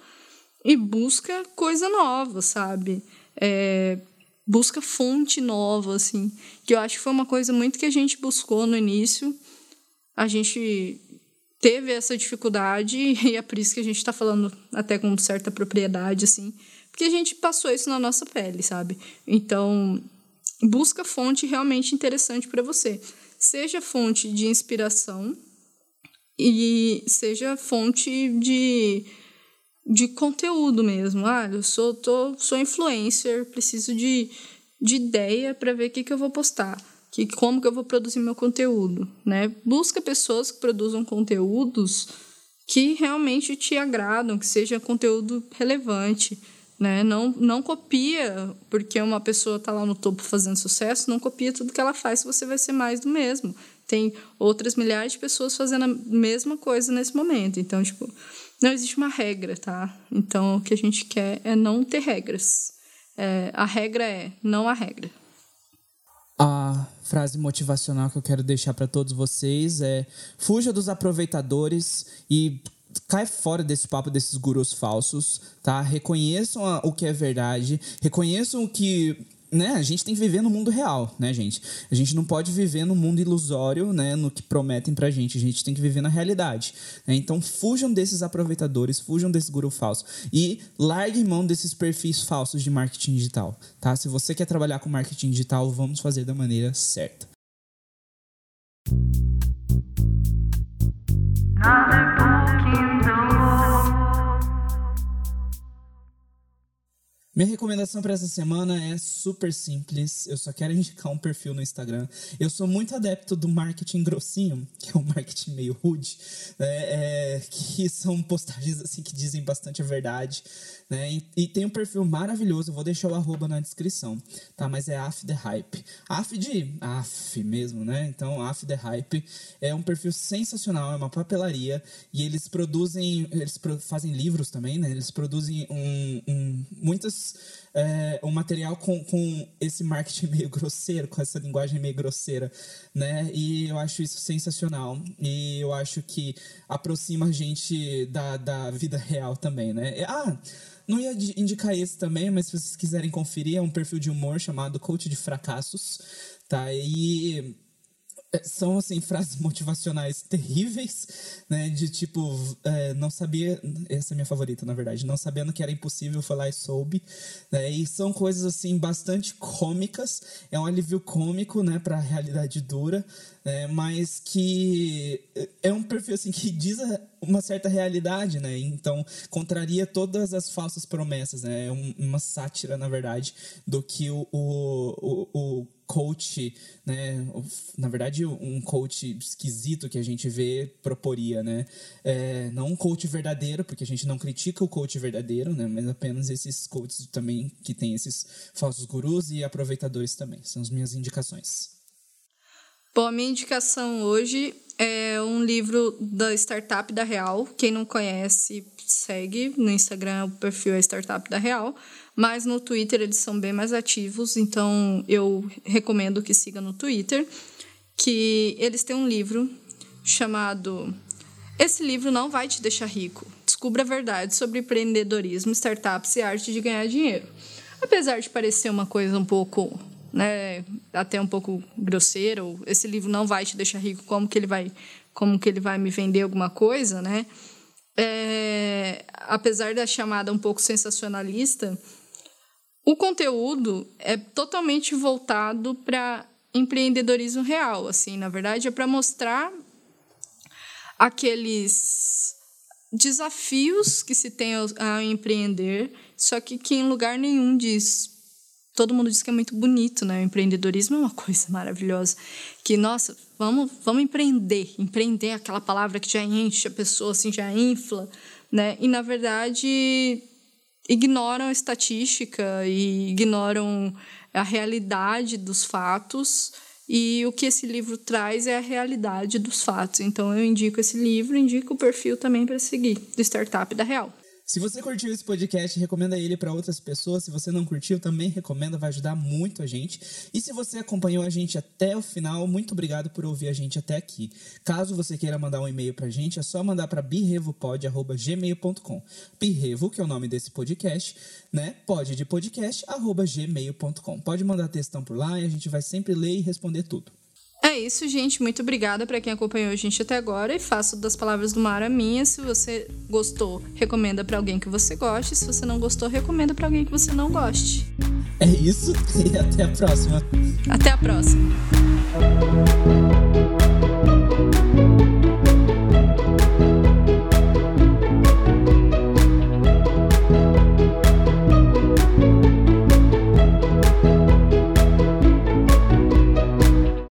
e busca coisa nova, sabe? É, busca fonte nova, assim. Que eu acho que foi uma coisa muito que a gente buscou no início. A gente teve essa dificuldade e é por isso que a gente está falando até com certa propriedade, assim. Porque a gente passou isso na nossa pele, sabe? Então, busca fonte realmente interessante para você. Seja fonte de inspiração e seja fonte de de conteúdo mesmo. Ah, eu sou, tô, sou influencer, preciso de, de ideia para ver o que, que eu vou postar, que, como que eu vou produzir meu conteúdo. Né? Busca pessoas que produzam conteúdos que realmente te agradam, que seja conteúdo relevante. Né? Não, não copia, porque uma pessoa está lá no topo fazendo sucesso, não copia tudo que ela faz, você vai ser mais do mesmo. Tem outras milhares de pessoas fazendo a mesma coisa nesse momento. Então, tipo, não existe uma regra, tá? Então, o que a gente quer é não ter regras. É, a regra é não a regra. A frase motivacional que eu quero deixar para todos vocês é: fuja dos aproveitadores e cai fora desse papo desses gurus falsos, tá? Reconheçam o que é verdade, reconheçam o que né, a gente tem que viver no mundo real, né, gente? A gente não pode viver no mundo ilusório, né, no que prometem pra gente. A gente tem que viver na realidade. Né? Então, fujam desses aproveitadores, fujam desse guru falso e larguem mão desses perfis falsos de marketing digital, tá? Se você quer trabalhar com marketing digital, vamos fazer da maneira certa. Minha recomendação para essa semana é super simples. Eu só quero indicar um perfil no Instagram. Eu sou muito adepto do marketing grossinho, que é um marketing meio rude, né? é, que são postagens assim que dizem bastante a verdade. Né? E, e, tem um perfil maravilhoso, eu vou deixar o arroba na descrição, tá? Mas é Af The Hype. Af de Af mesmo, né? Então, Af The Hype é um perfil sensacional, é uma papelaria e eles produzem, eles fazem livros também, né? Eles produzem um, um muitas é, um material com, com esse marketing meio grosseiro, com essa linguagem meio grosseira, né? E eu acho isso sensacional. E eu acho que aproxima a gente da, da vida real também, né? Ah, não ia indicar esse também, mas se vocês quiserem conferir, é um perfil de humor chamado Coach de Fracassos, tá? E são assim frases motivacionais terríveis, né? De tipo, é, não sabia, essa é a minha favorita, na verdade, não sabendo que era impossível, lá e soube, né? E são coisas assim bastante cômicas, é um alívio cômico, né, para a realidade dura, né? Mas que é um perfil assim que diz uma certa realidade, né? Então contraria todas as falsas promessas, né? É uma sátira, na verdade, do que o, o, o, coach, né? Na verdade, um coach esquisito que a gente vê proporia, né? É, não um coach verdadeiro, porque a gente não critica o coach verdadeiro, né? Mas apenas esses coaches também que tem esses falsos gurus e aproveitadores também. São as minhas indicações. Bom, a minha indicação hoje é um livro da Startup da Real. Quem não conhece, segue no Instagram, o perfil é Startup da Real. Mas no Twitter eles são bem mais ativos, então eu recomendo que siga no Twitter, que eles têm um livro chamado Esse livro não vai te deixar rico. Descubra a verdade sobre empreendedorismo, startups e arte de ganhar dinheiro. Apesar de parecer uma coisa um pouco, né, até um pouco grosseira, esse livro não vai te deixar rico, como que ele vai, como que ele vai me vender alguma coisa, né? É, apesar da chamada um pouco sensacionalista, o conteúdo é totalmente voltado para empreendedorismo real, assim, na verdade é para mostrar aqueles desafios que se tem ao, ao empreender, só que que em lugar nenhum diz. Todo mundo diz que é muito bonito, né? O empreendedorismo é uma coisa maravilhosa. Que, nossa, vamos, vamos empreender. Empreender é aquela palavra que já enche a pessoa, assim, já infla, né? E, na verdade, ignoram a estatística e ignoram a realidade dos fatos. E o que esse livro traz é a realidade dos fatos. Então eu indico esse livro, indico o perfil também para seguir do Startup da Real. Se você curtiu esse podcast, recomenda ele para outras pessoas. Se você não curtiu, também recomenda, vai ajudar muito a gente. E se você acompanhou a gente até o final, muito obrigado por ouvir a gente até aqui. Caso você queira mandar um e-mail para a gente, é só mandar para birrevopod@gmail.com. Birrevo, que é o nome desse podcast, né? Pode de podcast gmail.com. Pode mandar textão por lá e a gente vai sempre ler e responder tudo. É isso, gente. Muito obrigada para quem acompanhou a gente até agora e faço das palavras do Mar a minha. Se você gostou, recomenda para alguém que você goste. Se você não gostou, recomenda para alguém que você não goste. É isso e até a próxima. Até a próxima.